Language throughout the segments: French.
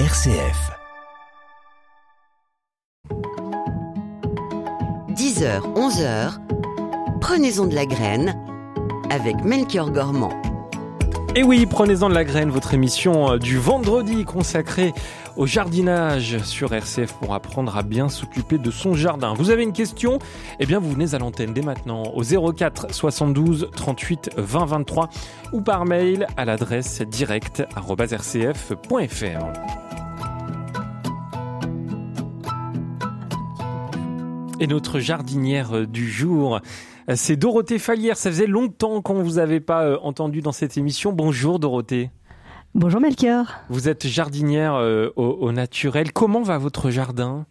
RCF. 10h, 11h, prenez-en de la graine avec Melchior Gormand. Et oui, prenez-en de la graine, votre émission euh, du vendredi consacrée au jardinage sur RCF pour apprendre à bien s'occuper de son jardin. Vous avez une question? Eh bien, vous venez à l'antenne dès maintenant au 04 72 38 20 23 ou par mail à l'adresse direct@rcf.fr. Et notre jardinière du jour, c'est Dorothée Fallière. Ça faisait longtemps qu'on ne vous avait pas euh, entendu dans cette émission. Bonjour Dorothée. Bonjour Melchior. Vous êtes jardinière euh, au, naturel. Comment va votre jardin?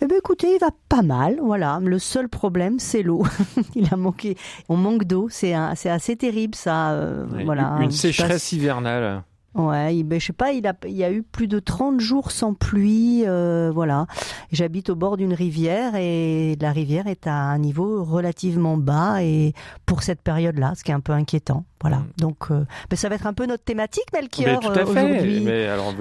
Eh bien, écoutez, il va pas mal, voilà. Le seul problème, c'est l'eau. il a manqué, on manque d'eau. C'est assez terrible, ça. Euh, voilà. Une sécheresse hivernale. Ouais, ben, je sais pas, il a, il y a eu plus de 30 jours sans pluie, euh, voilà. J'habite au bord d'une rivière et la rivière est à un niveau relativement bas et pour cette période-là, ce qui est un peu inquiétant. Voilà. Mm. Donc, euh, ben, ça va être un peu notre thématique, Melchior, tout à fait. Mais alors,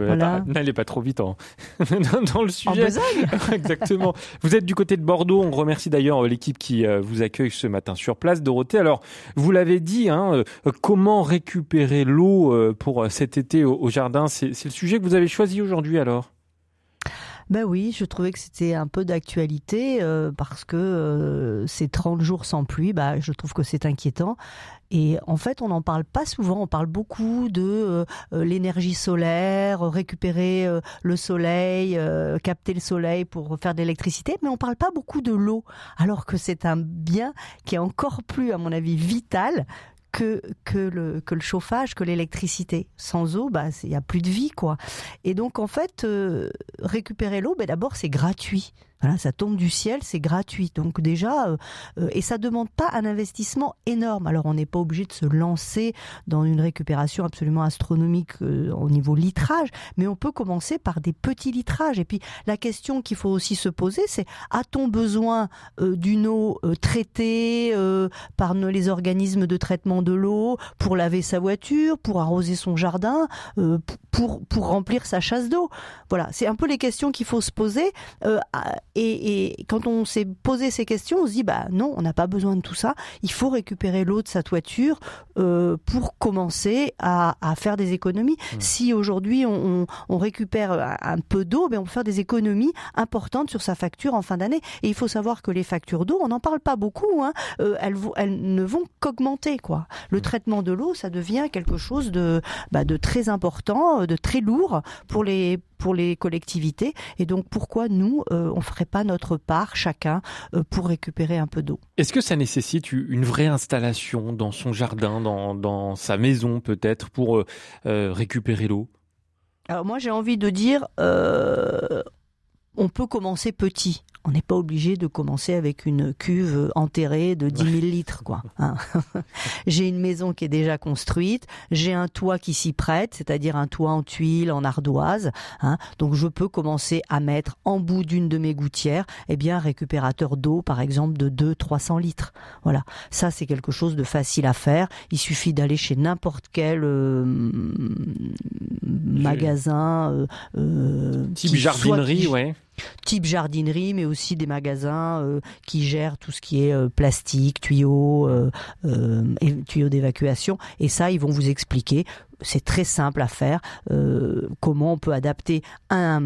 n'allez pas trop vite hein. dans, le sujet. En Exactement. vous êtes du côté de Bordeaux. On remercie d'ailleurs euh, l'équipe qui vous accueille ce matin sur place, Dorothée. Alors, vous l'avez dit, hein, comment récupérer l'eau pour cet été au, jardin? C'est le sujet que vous avez choisi aujourd'hui alors? Ben oui, je trouvais que c'était un peu d'actualité euh, parce que euh, ces 30 jours sans pluie, bah, je trouve que c'est inquiétant. Et en fait, on n'en parle pas souvent. On parle beaucoup de euh, l'énergie solaire, récupérer le soleil, capter le soleil pour faire de l'électricité, mais on parle pas beaucoup de l'eau, alors que c'est un bien qui est encore plus, à mon avis, vital que, que, le, que le chauffage, que l'électricité. Sans eau, bah, il n'y a plus de vie, quoi. Et donc, en fait, euh, récupérer l'eau, ben, d'abord, c'est gratuit. Voilà, ça tombe du ciel, c'est gratuit. Donc déjà, euh, euh, et ça demande pas un investissement énorme. Alors on n'est pas obligé de se lancer dans une récupération absolument astronomique euh, au niveau litrage, mais on peut commencer par des petits litrages. Et puis la question qu'il faut aussi se poser, c'est a-t-on besoin d'une eau traitée par les organismes de traitement de l'eau pour laver sa voiture, pour arroser son jardin, pour pour remplir sa chasse d'eau? Voilà, c'est un peu les questions qu'il faut se poser. Et, quand on s'est posé ces questions, on se dit bah non, on n'a pas besoin de tout ça. Il faut récupérer l'eau de sa toiture euh, pour commencer à, faire des économies. Mmh. Si aujourd'hui on, récupère un peu d'eau, ben on peut faire des économies importantes sur sa facture en fin d'année. Et il faut savoir que les factures d'eau, on n'en parle pas beaucoup. Hein, euh, elles, elles ne vont qu'augmenter quoi. Le mmh. traitement de l'eau, ça devient quelque chose de, bah, de très important, de très lourd pour les pour les collectivités. Et donc pourquoi nous, euh, on ferait pas notre part chacun euh, pour récupérer un peu d'eau? Est-ce que ça nécessite une vraie installation dans son jardin, dans, dans sa maison peut-être, pour euh, récupérer l'eau? Alors moi j'ai envie de dire, on peut commencer petit on n'est pas obligé de commencer avec une cuve enterrée de 10 000 litres, quoi. Hein. j'ai une maison qui est déjà construite, j'ai un toit qui s'y prête, c'est-à-dire un toit en tuiles, en ardoise, hein. donc je peux commencer à mettre en bout d'une de mes gouttières, eh bien, un récupérateur d'eau, par exemple, de 200-300 litres. Voilà. Ça, c'est quelque chose de facile à faire. Il suffit d'aller chez n'importe quel euh, magasin, euh, euh, type jardinerie, ouais type jardinerie, mais aussi des magasins euh, qui gèrent tout ce qui est euh, plastique, tuyaux, euh, tuyaux d'évacuation. Et ça, ils vont vous expliquer c'est très simple à faire. Euh, comment on peut adapter un,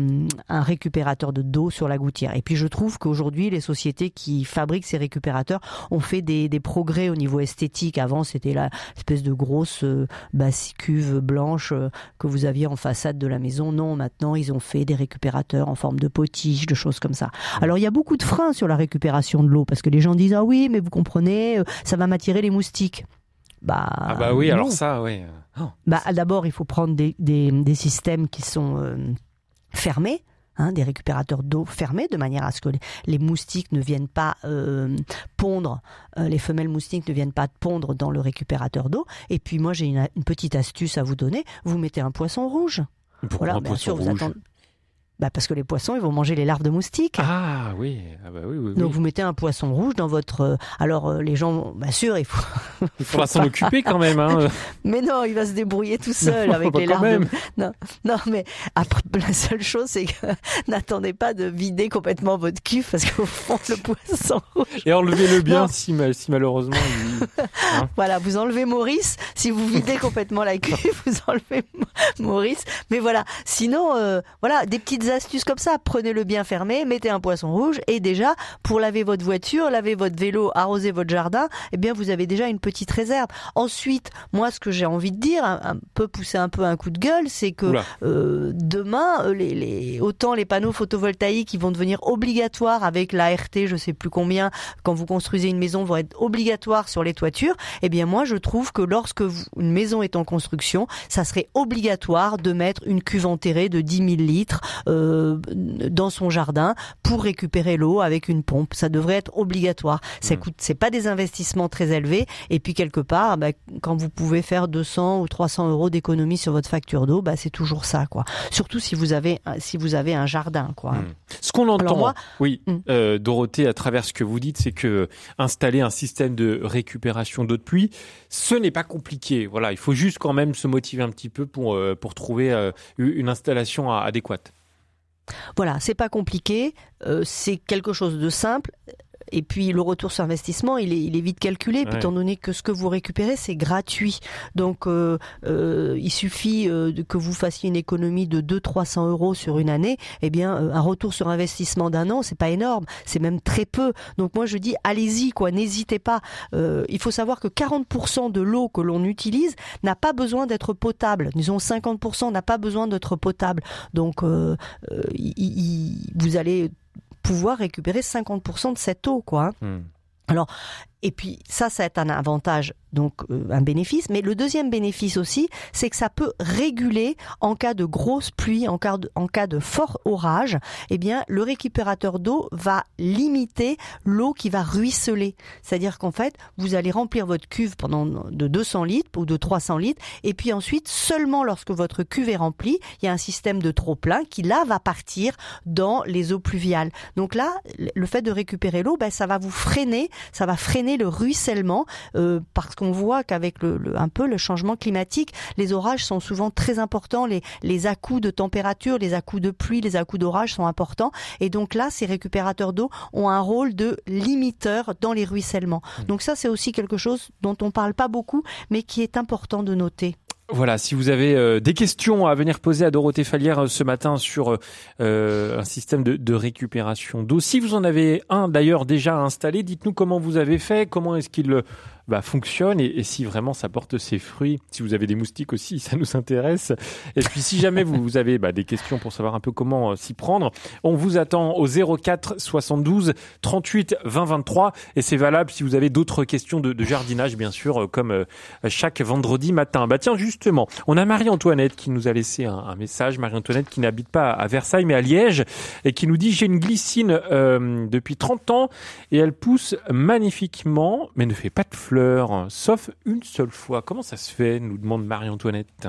récupérateur de dos sur la gouttière. Et puis je trouve qu'aujourd'hui, les sociétés qui fabriquent ces récupérateurs ont fait des, progrès au niveau esthétique. Avant, c'était la espèce de grosse euh, cuve blanche euh, que vous aviez en façade de la maison. Non, maintenant, ils ont fait des récupérateurs en forme de potiche, de choses comme ça. Alors, il y a beaucoup de freins sur la récupération de l'eau parce que les gens disent ah oui, mais vous comprenez, ça va m'attirer les moustiques. Bah, ah bah oui, alors ça, oui. Oh. Bah, D'abord, il faut prendre des, des, des systèmes qui sont euh, fermés. Hein, des récupérateurs d'eau fermés de manière à ce que les, moustiques ne viennent pas euh, pondre, euh, les femelles moustiques ne viennent pas pondre dans le récupérateur d'eau. Et puis moi j'ai une, petite astuce à vous donner, vous mettez un poisson rouge. voilà, bien sûr, vous attendez bah parce que les poissons, ils vont manger les larves de moustiques. Ah oui, ah bah oui, oui, Donc vous mettez un poisson rouge dans votre. euh, Alors euh, les gens, bien sûr, il faut. Il faudra s'en occuper quand même. Hein. Mais non, il va se débrouiller tout seul Non, avec bah, les larves. de-. Non, non, mais après, la seule chose, c'est que n'attendez pas de vider complètement votre cuve parce qu'au fond, le poisson rouge. Et enlevez-le bien si, ma- si malheureusement. il- Voilà, vous enlevez Maurice. Si vous videz complètement la cuve, vous enlevez Maurice. Mais voilà, sinon, euh, voilà, des petites astuces comme ça. Prenez-le bien fermé, mettez un poisson rouge et déjà, pour laver votre voiture, laver votre vélo, arroser votre jardin, eh bien, vous avez déjà une petite réserve. Ensuite, moi, ce que j'ai envie de dire, un, peu pousser un peu un coup de gueule, c'est que euh, demain, euh, les, les, autant les panneaux photovoltaïques qui vont devenir obligatoires avec la RT, je sais plus combien, quand vous construisez une maison, vont être obligatoires sur les toitures. Eh bien, moi, je trouve que lorsque vous- une maison est en construction, ça serait obligatoire de mettre une cuve enterrée de 10 000 litres euh, dans son jardin pour récupérer l'eau avec une pompe. Ça devrait être obligatoire. Ça Mm. coûte, c'est pas des investissements très élevés. Et puis quelque part, bah, quand vous pouvez faire 200 ou 300 euros d'économie sur votre facture d'eau, bah, c'est toujours ça, quoi. Surtout si vous avez, si vous avez un jardin, quoi. Hmm. Ce qu'on entend, Alors moi- oui, Hmm. euh, Dorothée, à travers ce que vous dites, c'est que installer un système de récupération d'eau de pluie, ce n'est pas compliqué. Voilà, il faut juste quand même se motiver un petit peu pour euh, pour trouver euh, une installation adéquate. Voilà, c'est pas compliqué, euh, c'est quelque chose de simple. Et puis le retour sur investissement, il est, il est vite calculé, puis étant donné que ce que vous récupérez, c'est gratuit. Donc euh, euh, il suffit euh, que vous fassiez une économie de 200-300 euros sur une année. Eh bien, euh, un retour sur investissement d'un an, c'est pas énorme, c'est même très peu. Donc moi je dis, allez-y, quoi, n'hésitez pas. Euh, il faut savoir que 40% de l'eau que l'on utilise n'a pas besoin d'être potable. Disons 50% n'a pas besoin d'être potable. Donc euh, euh, vous allez pouvoir récupérer 50% de cette eau, quoi. Hmm. Et puis ça, ça est un avantage, donc euh, un bénéfice. Mais le deuxième bénéfice aussi, c'est que ça peut réguler en cas de grosse pluie, en cas de, en cas de fort orage. Eh bien, le récupérateur d'eau va limiter l'eau qui va ruisseler. C'est-à-dire qu'en fait, vous allez remplir votre cuve pendant de 200 litres ou de 300 litres, et puis ensuite, seulement lorsque votre cuve est remplie, il y a un système de trop plein qui là va partir dans les eaux pluviales. Donc là, le fait de récupérer l'eau, ben, ça va vous freiner, ça va freiner le ruissellement, euh, parce qu'on voit qu'avec le, le- un peu le changement climatique, les orages sont souvent très importants, les, les à-coups de température, les à-coups de pluie, les à-coups d'orage sont importants, et donc là, ces récupérateurs d'eau ont un rôle de limiteur dans les ruissellements. Donc ça, c'est aussi quelque chose dont on parle pas beaucoup, mais qui est important de noter. Voilà, si vous avez euh, des questions à venir poser à Dorothée Falière euh, ce matin sur euh, un système de, de récupération d'eau, si vous en avez un d'ailleurs déjà installé, dites-nous comment vous avez fait, comment est-ce qu'il bah, fonctionne et, et si vraiment ça porte ses fruits. Si vous avez des moustiques aussi, ça nous intéresse. Et puis si jamais vous, vous avez bah, des questions pour savoir un peu comment euh, s'y prendre, on vous attend au 04 72 38 20 23 et c'est valable si vous avez d'autres questions de, de jardinage, bien sûr, euh, comme euh, chaque vendredi matin. Bah tiens, justement, on a Marie-Antoinette qui nous a laissé un, un message. Marie-Antoinette qui n'habite pas à Versailles mais à Liège et qui nous dit j'ai une glycine depuis 30 ans et elle pousse magnifiquement mais ne fait pas de fleurs, sauf une seule fois. Comment ça se fait nous demande Marie-Antoinette?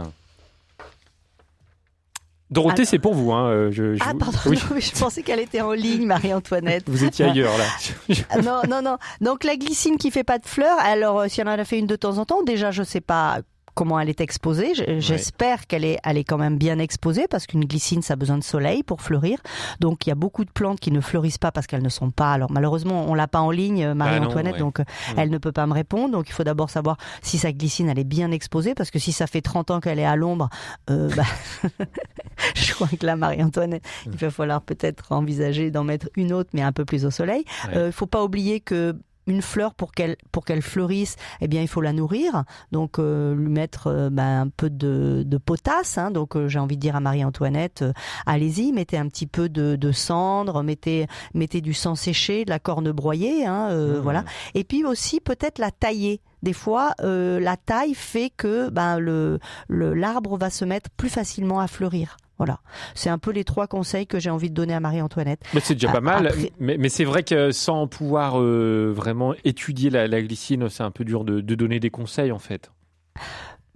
Dorothée, c'est pour vous. Hein. euh, Je, je Ah vous- pardon, oui. non, mais je pensais qu'elle était en ligne, Marie-Antoinette. Vous étiez ailleurs là. Ah, non, non, non. Donc la glycine qui fait pas de fleurs, alors euh, si elle en a fait une de temps en temps, déjà je sais pas comment elle est exposée. J'espère qu'elle est, elle est quand même bien exposée parce qu'une glycine, ça a besoin de soleil pour fleurir. Donc il y a beaucoup de plantes qui ne fleurissent pas parce qu'elles ne sont pas. Alors malheureusement, on l'a pas en ligne, euh, Marie-Antoinette, ouais. donc euh, elle ne peut pas me répondre. Donc il faut d'abord savoir si sa glycine, elle est bien exposée parce que si ça fait 30 ans qu'elle est à l'ombre, euh, bah, je crois que là, Marie-Antoinette, il va falloir peut-être envisager d'en mettre une autre, mais un peu plus au soleil. Il Ouais. euh, faut pas oublier que une fleur pour qu'elle pour qu'elle fleurisse, eh bien il faut la nourrir, donc euh, lui mettre euh, ben, un peu de, de potasse. Hein, donc euh, j'ai envie de dire à Marie-Antoinette, euh, allez-y, mettez un petit peu de, de cendre, mettez mettez du sang séché, de la corne broyée, hein, euh, Mmh. voilà. Et puis aussi peut-être la tailler. Des fois, euh, la taille fait que ben, le le- l'arbre va se mettre plus facilement à fleurir. Voilà, c'est un peu les trois conseils que j'ai envie de donner à Marie-Antoinette. Mais c'est déjà pas mal. Après- Mais, mais c'est vrai que sans pouvoir euh, vraiment étudier la, la glycine, c'est un peu dur de, de donner des conseils en fait.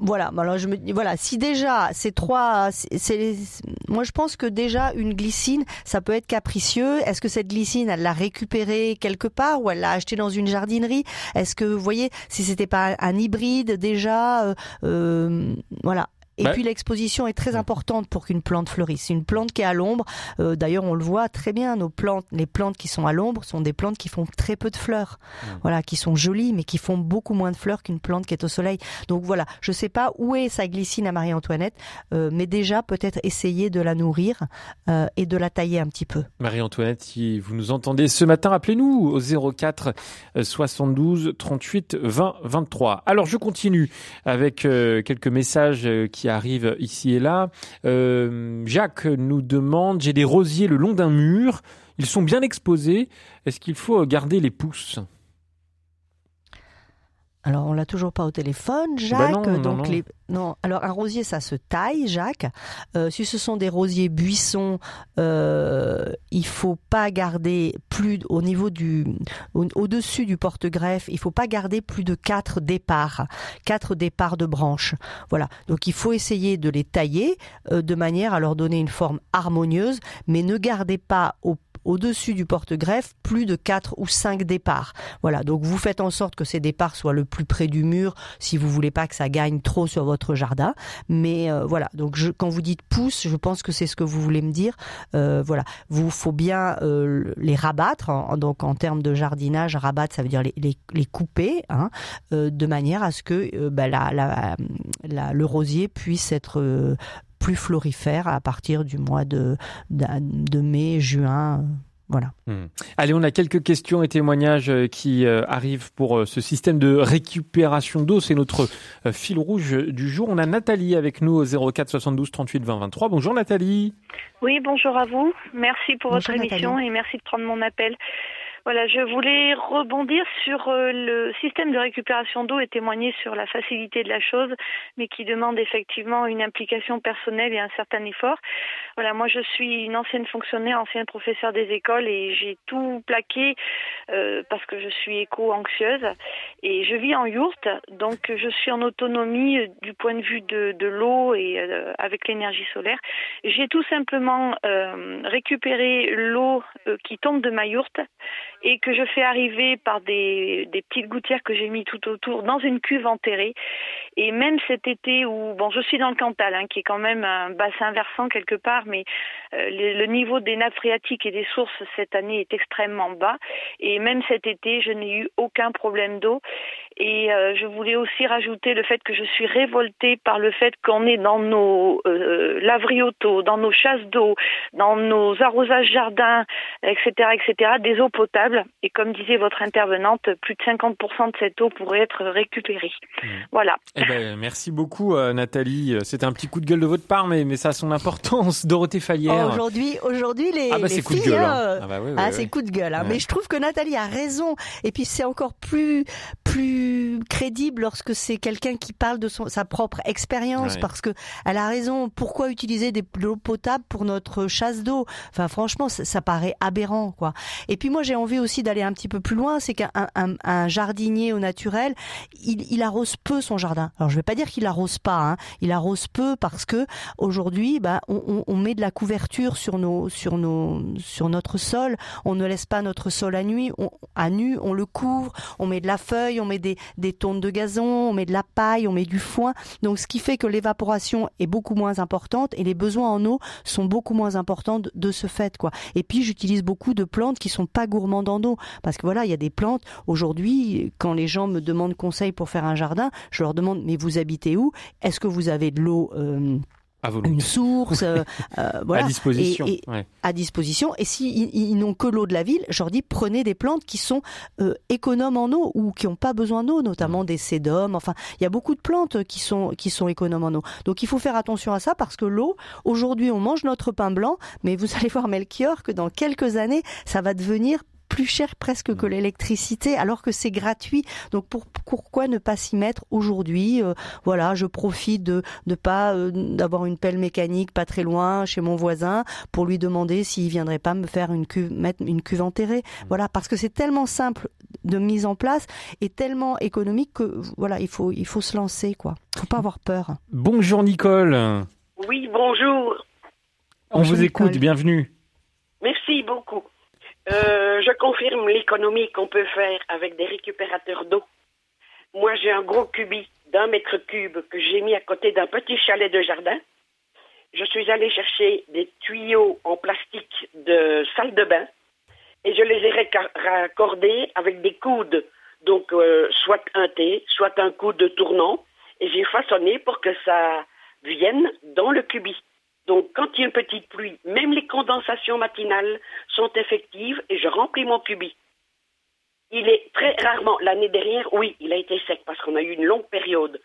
Voilà, alors je me voilà, si déjà ces trois, c'est, moi je pense que déjà une glycine, ça peut être capricieux. Est-ce que cette glycine, elle l'a récupérée quelque part ou elle l'a achetée dans une jardinerie? Est-ce que vous voyez, si c'était pas un hybride déjà, euh, euh voilà, et puis l'exposition est très importante pour qu'une plante fleurisse. Une plante qui est à l'ombre, euh, d'ailleurs on le voit très bien, nos plantes, les plantes qui sont à l'ombre sont des plantes qui font très peu de fleurs, mmh. voilà, qui sont jolies mais qui font beaucoup moins de fleurs qu'une plante qui est au soleil. Donc voilà, je sais pas où est sa glycine à Marie-Antoinette, euh, mais déjà peut-être essayer de la nourrir euh, et de la tailler un petit peu. Marie-Antoinette, si vous nous entendez ce matin, appelez-nous au 04 72 38 20 23. Alors je continue avec quelques messages qui arrive ici et là. Euh, Jacques nous demande, j'ai des rosiers le long d'un mur, ils sont bien exposés, est-ce qu'il faut garder les pousses? Alors, on l'a toujours pas au téléphone, bah Jacques. non, donc Les... non, Alors, un rosier, ça se taille, Jacques. Euh, si ce sont des rosiers buissons, euh, il faut pas garder plus au niveau du, au-dessus du porte-greffe, il faut pas garder plus de quatre départs, quatre départs de branches. Voilà. Donc, il faut essayer de les tailler euh, de manière à leur donner une forme harmonieuse, mais ne gardez pas au au-dessus du porte-greffe plus de 4 ou 5 départs. Voilà, donc vous faites en sorte que ces départs soient le plus près du mur si vous voulez pas que ça gagne trop sur votre jardin. Mais euh, voilà, donc quand vous dites pousse, je pense que c'est ce que vous voulez me dire. Euh, voilà, vous faut bien euh, les rabattre. donc en termes de jardinage, rabattre, ça veut dire les, les, couper, hein, de manière à ce que bah, la, la, le rosier puisse être plus florifère à partir du mois de, de, mai, juin. Voilà. Hmm. Allez, on a quelques questions et témoignages euh, qui euh, arrivent pour euh, ce système de récupération d'eau. C'est notre fil rouge du jour. On a Nathalie avec nous au 04 72 38 20 23. Bonjour Nathalie. Oui, bonjour à vous. Merci pour votre émission et merci de prendre mon appel. Voilà, je voulais rebondir sur euh, le système de récupération d'eau et témoigner sur la facilité de la chose, mais qui demande effectivement une implication personnelle et un certain effort. Voilà, moi je suis une ancienne fonctionnaire, ancienne professeure des écoles et j'ai tout plaqué euh, parce que je suis éco-anxieuse et je vis en yourte, donc je suis en autonomie euh, du point de vue de, de l'eau et avec l'énergie solaire. J'ai tout simplement récupéré l'eau qui tombe de ma yourte et que je fais arriver par des, petites gouttières que j'ai mis tout autour dans une cuve enterrée. Et même cet été où, bon, je suis dans le Cantal, hein, qui est quand même un bassin versant quelque part, mais euh, le, niveau des nappes phréatiques et des sources cette année est extrêmement bas. Et même cet été, je n'ai eu aucun problème d'eau. Et euh, je voulais aussi rajouter le fait que je suis révoltée par le fait qu'on est dans nos euh, laveries auto, dans nos chasses d'eau, dans nos arrosages jardins, etc., etc., des eaux potables. Et comme disait votre intervenante, plus de 50% de cette eau pourrait être récupérée. Mmh. Voilà. Eh ben, merci beaucoup, euh, Nathalie. C'était un petit coup de gueule de votre part, mais, mais ça a son importance. Dorothée Fallière. Oh, aujourd'hui, aujourd'hui, les, ah bah, c'est coup de gueule. Hein. Ah, bah, oui, ah c'est coup de gueule. Hein. Mais je trouve que Nathalie a raison. Et puis c'est encore plus, plus crédible lorsque c'est quelqu'un qui parle de son, sa propre expérience parce que elle a raison. Pourquoi utiliser des l'eau potable pour notre chasse d'eau? Enfin, franchement, ça, paraît aberrant, quoi. Et puis moi, j'ai envie aussi d'aller un petit peu plus loin. C'est qu'un un, jardinier au naturel, il, il, arrose peu son jardin. Alors, je vais pas dire qu'il arrose pas. Hein. Il arrose peu parce que aujourd'hui, bah, on, on, met de la couverture sur nos, sur nos, sur notre sol. On ne laisse pas notre sol à nuit, on, à nu. On le couvre. On met de la feuille. On met des, des tonnes de gazon, on met de la paille, on met du foin. Donc ce qui fait que l'évaporation est beaucoup moins importante et les besoins en eau sont beaucoup moins importants de ce fait quoi. Et puis j'utilise beaucoup de plantes qui sont pas gourmandes en eau parce que voilà, il y a des plantes aujourd'hui quand les gens me demandent conseil pour faire un jardin, je leur demande mais vous habitez où? Est-ce que vous avez de l'eau euh, une source, euh, euh, voilà, à disposition. Et, À disposition. Et s'ils ils, n'ont que l'eau de la ville, je leur dis prenez des plantes qui sont euh, économes en eau ou qui n'ont pas besoin d'eau, notamment des sédums. Enfin, il y a beaucoup de plantes qui sont qui sont économes en eau. Donc il faut faire attention à ça parce que l'eau, aujourd'hui, on mange notre pain blanc, mais vous allez voir Melchior que dans quelques années, ça va devenir plus cher presque que mm. l'électricité alors que c'est gratuit. Donc pourquoi ne pas s'y mettre aujourd'hui euh, Voilà, je profite de ne pas euh, d'avoir une pelle mécanique pas très loin chez mon voisin pour lui demander s'il viendrait pas me faire une cuve mettre une cuve enterrée. Mm. Voilà, parce que c'est tellement simple de mise en place est tellement économique que voilà, il faut, il faut se lancer, quoi. Faut pas avoir peur. Bonjour Nicole. Oui, bonjour. On vous écoute, bienvenue. Merci beaucoup. Euh, je confirme l'économie qu'on peut faire avec des récupérateurs d'eau. Moi, j'ai un gros cubi d'un mètre cube que j'ai mis à côté d'un petit chalet de jardin. Je suis allée chercher des tuyaux en plastique de salle de bain et je les ai raccordés avec des coudes, donc euh, soit un T, soit un coude tournant, et j'ai façonné pour que ça vienne dans le cubi. Donc quand il y a une petite pluie, même les condensations matinales sont effectives et je remplis mon cubi. Il est très rarement, l'année dernière, oui, il a été sec parce qu'on a eu une longue période.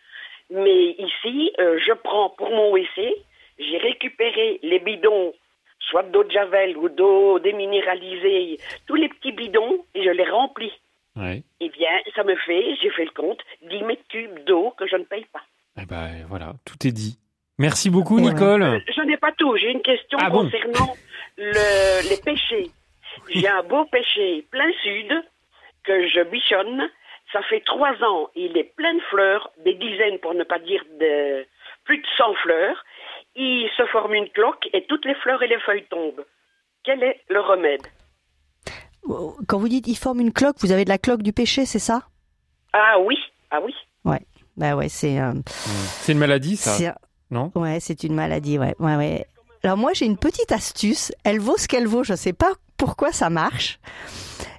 Mais ici, euh, je prends pour mon WC, j'ai récupéré les bidons soit d'eau de javel ou d'eau déminéralisée, tous les petits bidons, et je les remplis. Eh bien, ça me fait, j'ai fait le compte, 10 mètres cubes d'eau que je ne paye pas. Eh ben voilà, tout est dit. Merci beaucoup, Nicole. Euh, je n'ai pas tout. J'ai une question ah concernant les pêchers. J'ai un beau pêcher plein sud que je bichonne. Ça fait trois ans. Il est plein de fleurs, des dizaines pour ne pas dire de plus de 100 fleurs il se forme une cloque et toutes les fleurs et les feuilles tombent. Quel est le remède? Quand vous dites il forme une cloque, vous avez de la cloque du péché, c'est ça? Ah oui, ah oui. Ouais, bah ouais, c'est. Euh, c'est une maladie, ça Non? Ouais, c'est une maladie, ouais, ouais, ouais. Alors moi, j'ai une petite astuce. Elle vaut ce qu'elle vaut. Je ne sais pas pourquoi ça marche,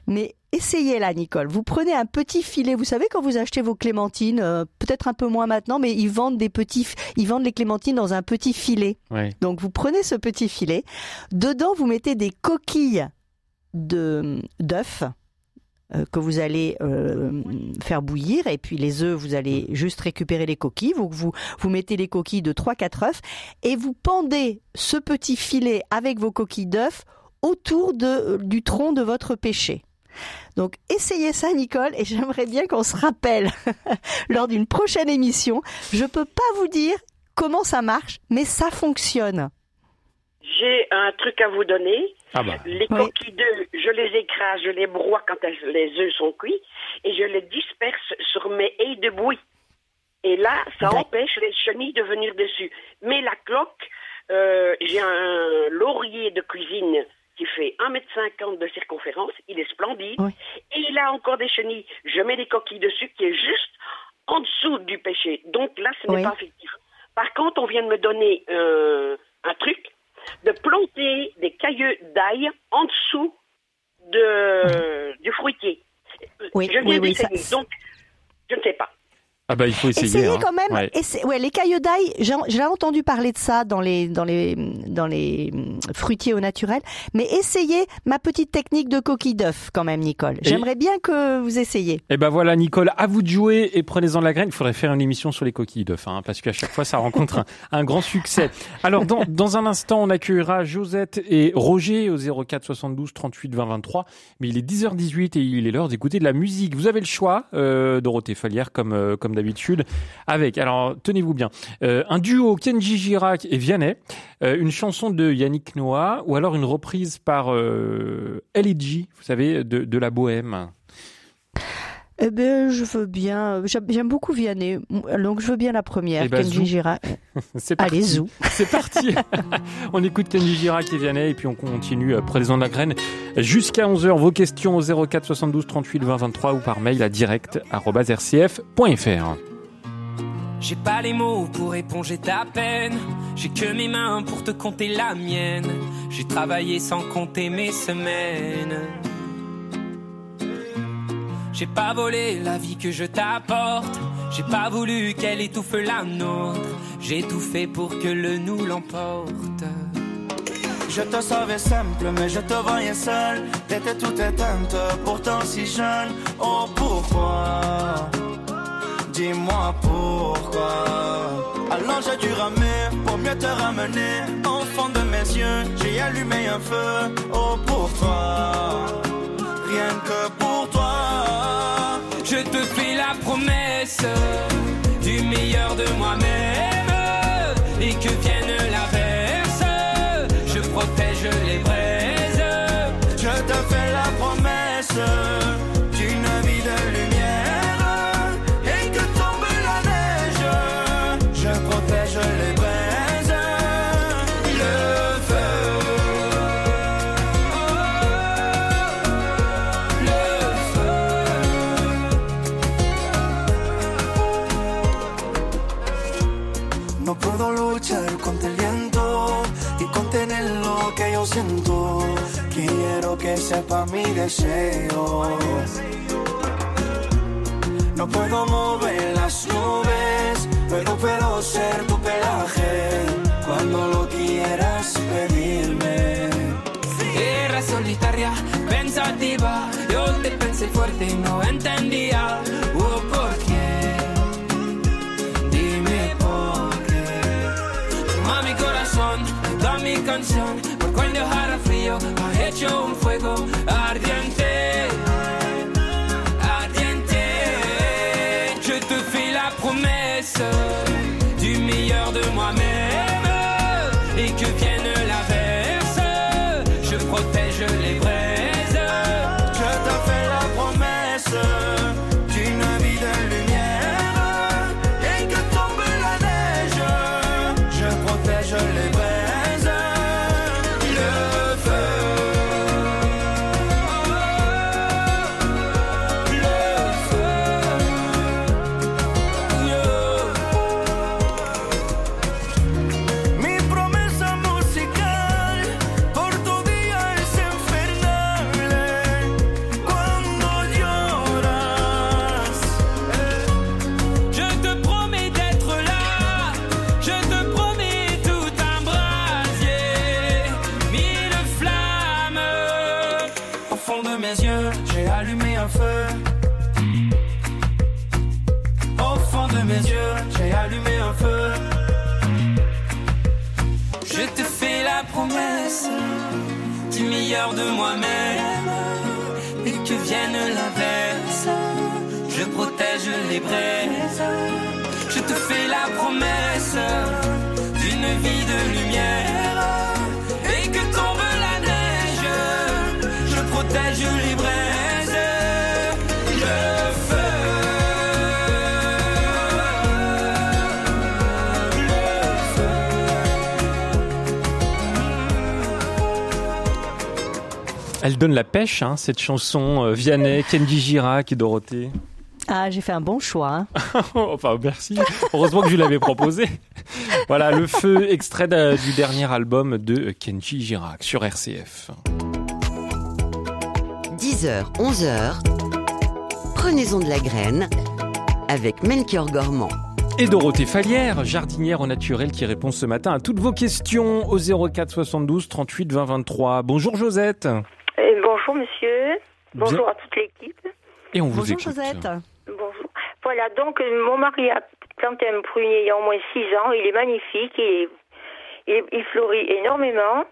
mais essayez-la, Nicole. Vous prenez un petit filet. Vous savez quand vous achetez vos clémentines, euh, peut-être un peu moins maintenant, mais ils vendent des petits, ils vendent les clémentines dans un petit filet. Donc vous prenez ce petit filet. Dedans, vous mettez des coquilles de d'œufs. Euh, que vous allez euh, faire bouillir et puis les œufs vous allez juste récupérer les coquilles vous vous, vous mettez les coquilles de 3 4 œufs et vous pendez ce petit filet avec vos coquilles d'œufs autour de, du tronc de votre péché. Donc essayez ça Nicole et j'aimerais bien qu'on se rappelle lors d'une prochaine émission. Je ne peux pas vous dire comment ça marche, mais ça fonctionne. J'ai un truc à vous donner. Ah bah. Les coquilles d'œufs, je les écrase, je les broie quand les œufs sont cuits et je les disperse sur mes haies de bouillie. Et là, ça empêche les chenilles de venir dessus. Mais la cloque, euh, j'ai un laurier de cuisine qui fait 1m50 de circonférence. Il est splendide. Et il a encore des chenilles. Je mets des coquilles dessus qui est juste en dessous du péché. Donc là, ce n'est pas effectif. Par contre, on vient de me donner euh, un truc de planter des cailleux d'ail en dessous de, du fruitier. Oui, je viens oui, d'essayer. Donc, je ne sais pas. Ah bah il faut essayer. Essayez hein. quand même. Ouais. les cailloux d'ail, j'ai entendu parler de ça dans les dans les dans les fruitiers au naturel. Mais essayez ma petite technique de coquille d'œuf quand même, Nicole. J'aimerais bien que vous essayiez. Et eh ben voilà, Nicole, à vous de jouer et prenez-en de la graine. Il faudrait faire une émission sur les coquilles d'œuf, hein, parce qu'à chaque fois ça rencontre un, grand succès. Alors dans dans un instant, on accueillera Josette et Roger au 04 72 38 20 23. Mais il est 10h18 et il est l'heure d'écouter de la musique. Vous avez le choix, euh, Dorothée Falière, comme euh, comme d'habitude, avec, alors tenez-vous bien, euh, un duo Kenji Girac et Vianney, euh, une chanson de Yannick Noah, ou alors une reprise par euh, vous savez, de, de la Bohème. Eh ben, je veux bien. J'aime beaucoup Vianney, donc je veux bien la première, eh ben, Kenji Girac. C'est parti. Allez, zou. C'est parti. on écoute Kenji Girac et Vianney, et puis on continue euh, Prenez-en de la graine jusqu'à 11h. Vos questions au 04 72 38 20 23 ou par mail à direct.rcf.fr. J'ai pas les mots pour éponger ta peine. J'ai que mes mains pour te compter la mienne. J'ai travaillé sans compter mes semaines. J'ai pas volé la vie que je t'apporte. J'ai pas voulu qu'elle étouffe la nôtre. J'ai tout fait pour que le nous l'emporte. Je te savais simple, mais je te voyais seul. T'étais tout éteinte, pourtant si jeune. Oh pourquoi? Dis-moi pourquoi. Alors j'ai dû ramer pour mieux te ramener. Enfant de mes yeux, j'ai allumé un feu. Oh pour toi, que pour toi. Je te fais la promesse du meilleur de moi-même et que vienne l'averse, je protège les braises. Je te fais la promesse que yo siento. Quiero que sepa mi deseo. No puedo mover las nubes, pero puedo ser tu pelaje cuando lo quieras pedirme. Era solitaria, pensativa, yo te pensé fuerte y no entendía oh, por qué. Frío, ha hecho un fuego que vienne l'averse. Je protège les braises. Je te fais la promesse d'une vie de lumière et que tombe la neige. Je protège les Elle donne la pêche, hein, cette chanson. euh, Vianney, Kenji Girac et Dorothée. Ah, j'ai fait un bon choix. hein. enfin, merci. Heureusement que je l'avais proposé. Voilà, le feu, extrait du dernier album de Kenji Girac sur RCF. 10h, 11h. Prenez-en de la graine avec Melchior Gormand. Et Dorothée Falière, jardinière au naturel, qui répond ce matin à toutes vos questions au 04 72 38 20 23. Bonjour Josette. Bonjour monsieur, bonjour à toute l'équipe. Et on vous Bonjour écoute. Josette. Bonjour. Voilà, donc mon mari a planté un prunier il y a au moins six ans, il est magnifique, il, est- il, il fleurit énormément.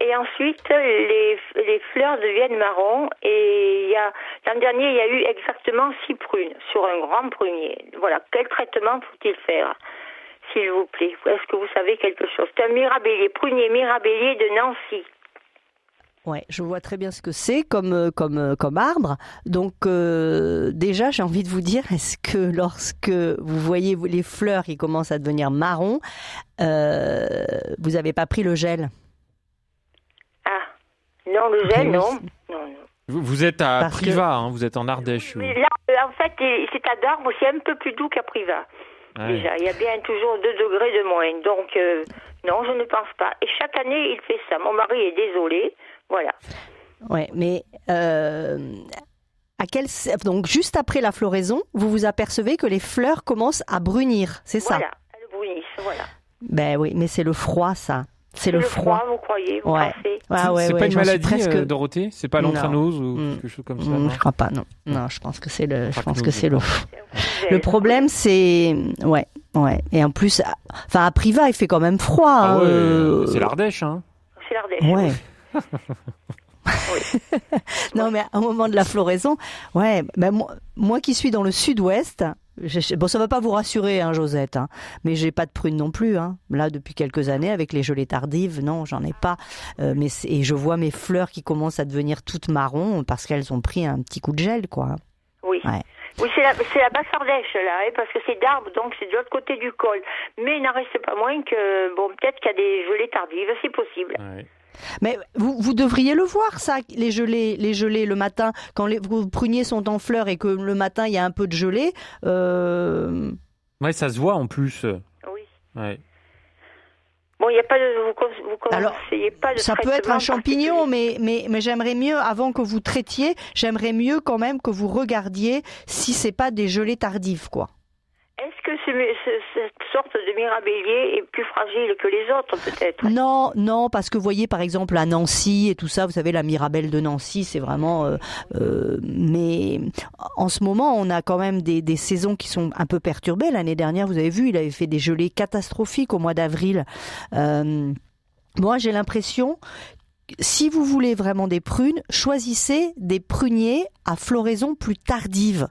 Et ensuite, les, les fleurs deviennent marron. Et il y a l'an dernier, il y a eu exactement six prunes sur un grand prunier. Voilà, quel traitement faut-il faire, s'il vous plaît? Est-ce que vous savez quelque chose? C'est un mirabellier, prunier mirabellier de Nancy. Ouais, je vois très bien ce que c'est comme euh, comme euh, comme arbre. Donc euh, déjà, j'ai envie de vous dire, est-ce que lorsque vous voyez les fleurs qui commencent à devenir marron, euh, vous avez pas pris le gel? Ah, non, le gel, Oui. non. Non, non. Vous, vous êtes à Parce que- Privas, hein, vous êtes en Ardèche. Mais là, en fait, c'est à Darbre, c'est un peu plus doux qu'à Privas. Ouais. Déjà, il y a bien toujours 2 degrés de moins. Donc, euh, non, je ne pense pas. Et chaque année, il fait ça. Mon mari est désolé. Voilà. Ouais, mais euh, à quel donc juste après la floraison, vous vous apercevez que les fleurs commencent à brunir, c'est ça? Voilà. Elles brunissent. Voilà. Ben oui, mais c'est le froid, ça. C'est le, froid. vous croyez Vous Ouais. Ah ouais, c'est ouais, pas une maladie, presque. euh, Dorothée? C'est pas Non. l'antranose ou Mm. quelque chose comme ça Hmm, non je crois pas, non. Non, je pense que c'est le. Je pense que c'est le. Le problème, c'est ouais, ouais. Et en plus, à- enfin à Privas, il fait quand même froid. Ah hein, ouais, euh, c'est l'Ardèche, hein C'est l'Ardèche. Ouais. Non, mais au moment de la floraison, ouais, ben moi, moi qui suis dans le sud-ouest, bon, ça va pas vous rassurer, hein, Josette, hein, mais j'ai pas de prunes non plus. Hein. Là, depuis quelques années, avec les gelées tardives, non, j'en ai pas. Euh, mais et je vois mes fleurs qui commencent à devenir toutes marron parce qu'elles ont pris un petit coup de gel, quoi. Oui. Ouais. Oui, c'est la, c'est la basse Ardèche, là, hein, parce que c'est d'Arbre, donc c'est de l'autre côté du col. Mais il n'en reste pas moins que, bon, peut-être qu'il y a des gelées tardives, c'est possible. Ouais. Mais vous, vous devriez le voir, ça, les gelées, les gelées le matin, quand les vos pruniers sont en fleurs et que le matin il y a un peu de gelée. Euh, Ouais, ça se voit en plus. Oui. Ouais. Bon, il n'y a pas de, vous, vous conseillez pas de Ça peut être un champignon, mais, mais, mais j'aimerais mieux, avant que vous traitiez, j'aimerais mieux quand même que vous regardiez si c'est pas des gelées tardives, quoi. Est-ce que cette sorte de mirabellier est plus fragile que les autres, peut-être Non, non, parce que vous voyez, par exemple, à Nancy et tout ça, vous savez, la mirabelle de Nancy, c'est vraiment... Euh, euh, mais en ce moment, on a quand même des, saisons qui sont un peu perturbées. L'année dernière, vous avez vu, il avait fait des gelées catastrophiques au mois d'avril. Euh, moi, j'ai l'impression si vous voulez vraiment des prunes, choisissez des pruniers à floraison plus tardive.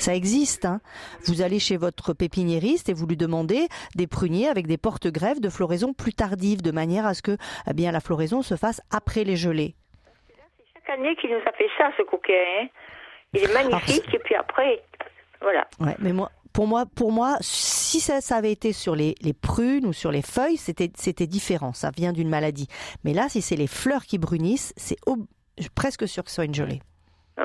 Ça existe. Hein. Vous allez chez votre pépiniériste et vous lui demandez des pruniers avec des porte-greffes de floraison plus tardive, de manière à ce que eh bien, la floraison se fasse après les gelées. C'est chaque année qu'il nous a fait ça, ce coquet. Hein. Il est magnifique et puis après, voilà. Ouais, mais moi, pour moi, pour moi, si ça, avait été sur les, prunes ou sur les feuilles, c'était, c'était différent. Ça vient d'une maladie. Mais là, si c'est les fleurs qui brunissent, c'est presque sûr que ce soit une gelée.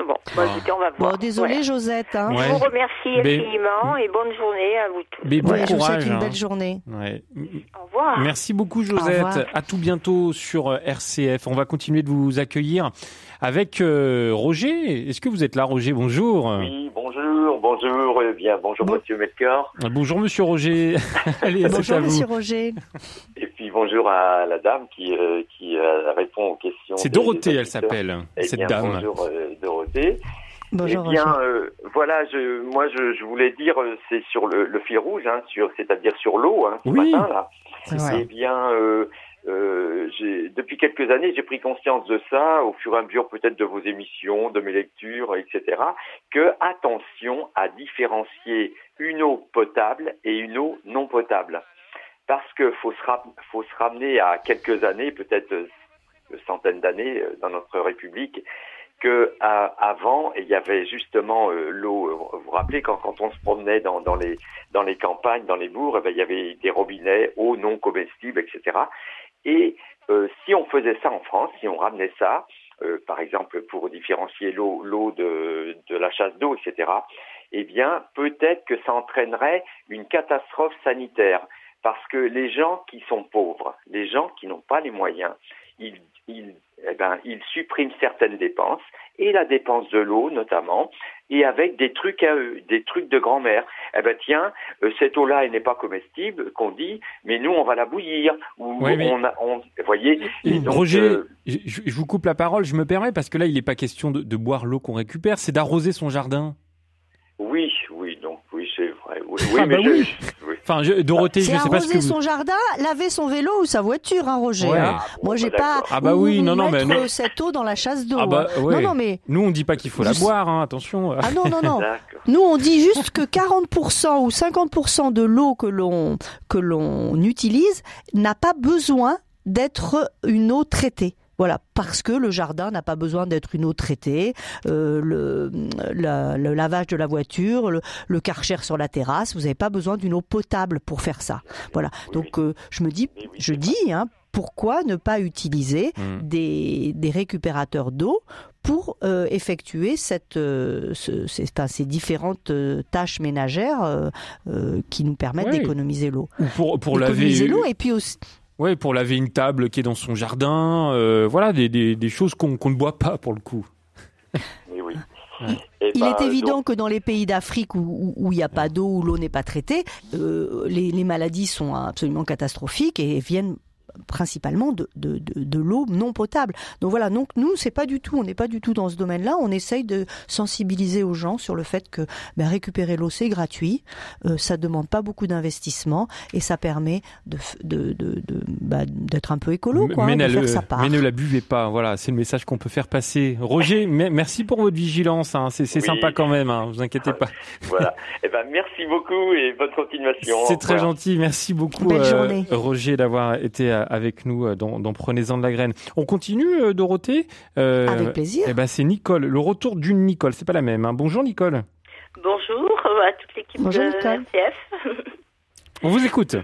Bon, bah, on va voir. Bon, désolé Josette. Hein. Je vous remercie infiniment et bonne journée à vous tous. Mais bon courage, je vous souhaite une hein. belle journée. Au revoir. Merci beaucoup Josette. À tout bientôt sur euh, RCF. On va continuer de vous accueillir avec euh, Roger. Est-ce que vous êtes là Roger? Bonjour. Oui, bonjour, bonjour, eh bien bonjour Monsieur Melchior. Ah, bonjour Monsieur Roger. Allez, bonjour Monsieur Roger. Et puis bonjour à la dame qui, euh, qui répond aux questions. C'est Dorothée, elle s'appelle, eh cette dame. Bonjour Bonjour. Eh bien, euh, voilà, je, moi, je, je voulais dire, euh, c'est sur le, le, fil rouge, hein, sur, c'est-à-dire sur l'eau, hein, ce matin là. Eh bien, euh, euh, depuis quelques années, j'ai pris conscience de ça, au fur et à mesure peut-être de vos émissions, de mes lectures, etc. Que attention à différencier une eau potable et une eau non potable, parce que faut se, ramener à quelques années, peut-être centaines d'années dans notre République que avant il y avait justement euh, l'eau. Vous vous rappelez quand, on se promenait dans, dans, les dans les campagnes, dans les bourgs, eh ben, il y avait des robinets, eau non comestible, etc. Et euh, si on faisait ça en France, si on ramenait ça, euh, par exemple pour différencier l'eau de la chasse d'eau, etc. Eh bien, peut-être que ça entraînerait une catastrophe sanitaire parce que les gens qui sont pauvres, les gens qui n'ont pas les moyens, ils, ils eh ben, il supprime certaines dépenses et la dépense de l'eau notamment, et avec des trucs à eux, des trucs de grand-mère. Eh ben tiens, euh, cette eau-là, elle n'est pas comestible, qu'on dit, mais nous on va la bouillir. Ou on, on, voyez. Roger, euh, je, vous coupe la parole, je me permets parce que là il n'est pas question de, de boire l'eau qu'on récupère, c'est d'arroser son jardin. Oui, oui, donc oui, c'est vrai. Oui, ah bah oui. Enfin, je, Dorothée, je sais pas ce que son jardin, laver son vélo ou sa voiture, hein, Roger. Hein. Moi, j'ai pas. Ah bah oui, non, non, mais cette eau dans la chasse d'eau. Ah bah, hein. Non, non, mais nous on dit pas qu'il faut la boire, hein, attention. Ah non, non, non. nous on dit juste que 40% ou 50% de l'eau que l'on que l'on utilise n'a pas besoin d'être une eau traitée. Voilà, parce que le jardin n'a pas besoin d'être une eau traitée, euh, le, le, lavage de la voiture, le, le karcher sur la terrasse, vous n'avez pas besoin d'une eau potable pour faire ça. Voilà, donc euh, je me dis, je dis, hein, pourquoi ne pas utiliser mmh. des, des récupérateurs d'eau pour euh, effectuer cette, euh, ce, ces, ces, différentes euh, tâches ménagères euh, qui nous permettent d'économiser l'eau. Ou pour, pour laver l'eau et puis aussi Ouais, pour laver une table qui est dans son jardin, euh, voilà, des, des, des choses qu'on ne boit pas pour le coup. Oui, il est ben, évident que dans les pays d'Afrique où il n'y a pas d'eau, où l'eau n'est pas traitée, euh, les, les, maladies sont absolument catastrophiques et viennent principalement de, de, de, l'eau non potable. Donc voilà, donc nous, c'est pas du tout, on n'est pas du tout dans ce domaine-là. On essaye de sensibiliser aux gens sur le fait que ben, récupérer l'eau, c'est gratuit, euh, ça demande pas beaucoup d'investissement et ça permet de, de, de, bah, d'être un peu écolo, quoi, mais, de faire sa part. mais ne la buvez pas, voilà, c'est le message qu'on peut faire passer. Roger, merci pour votre vigilance, hein. c'est, sympa quand même, hein, vous inquiétez pas. voilà, eh ben, merci beaucoup et bonne continuation. C'est très gentil, merci beaucoup euh, Roger d'avoir été avec nous euh, dans, dans Prenez-en de la graine. On continue, euh, Dorothée euh, Avec plaisir. Eh ben, c'est Nicole, le retour d'une Nicole, c'est pas la même. Hein. Bonjour Nicole. Bonjour à toute l'équipe de RCF. On vous écoute.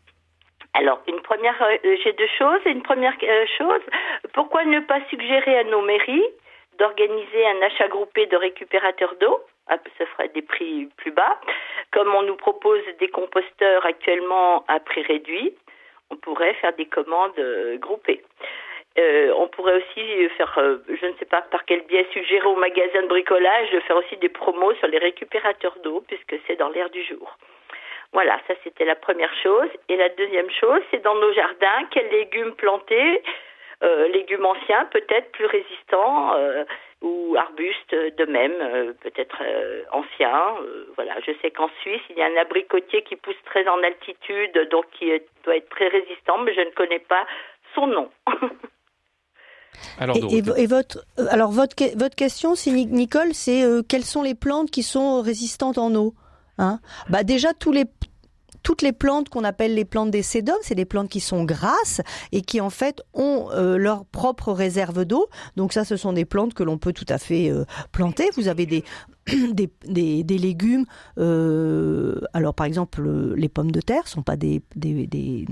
Alors, une première, j'ai deux choses. Une première chose, pourquoi ne pas suggérer à nos mairies d'organiser un achat groupé de récupérateurs d'eau? Ah, ça ferait des prix plus bas, comme on nous propose des composteurs actuellement à prix réduit on pourrait faire des commandes groupées. Euh, on pourrait aussi faire, euh, je ne sais pas par quel biais, suggérer aux magasins de bricolage de faire aussi des promos sur les récupérateurs d'eau, puisque c'est dans l'air du jour. Voilà, ça c'était la première chose. Et la deuxième chose, c'est dans nos jardins, quels légumes planter, euh, légumes anciens, peut-être plus résistants, ou arbustes de même, peut-être anciens. voilà, je sais qu'en Suisse, il y a un abricotier qui pousse très en altitude, donc qui doit être très résistant, mais je ne connais pas son nom. Alors, et, votre, euh, alors votre, votre question, c'est Nicole, c'est euh, quelles sont les plantes qui sont résistantes en eau hein? Bah déjà tous les toutes les plantes qu'on appelle les plantes des sédums, c'est des plantes qui sont grasses et qui en fait ont euh, leur propre réserve d'eau. Donc ça, ce sont des plantes que l'on peut tout à fait planter. Vous avez des des, des, légumes. alors par exemple, les pommes de terre sont pas des, des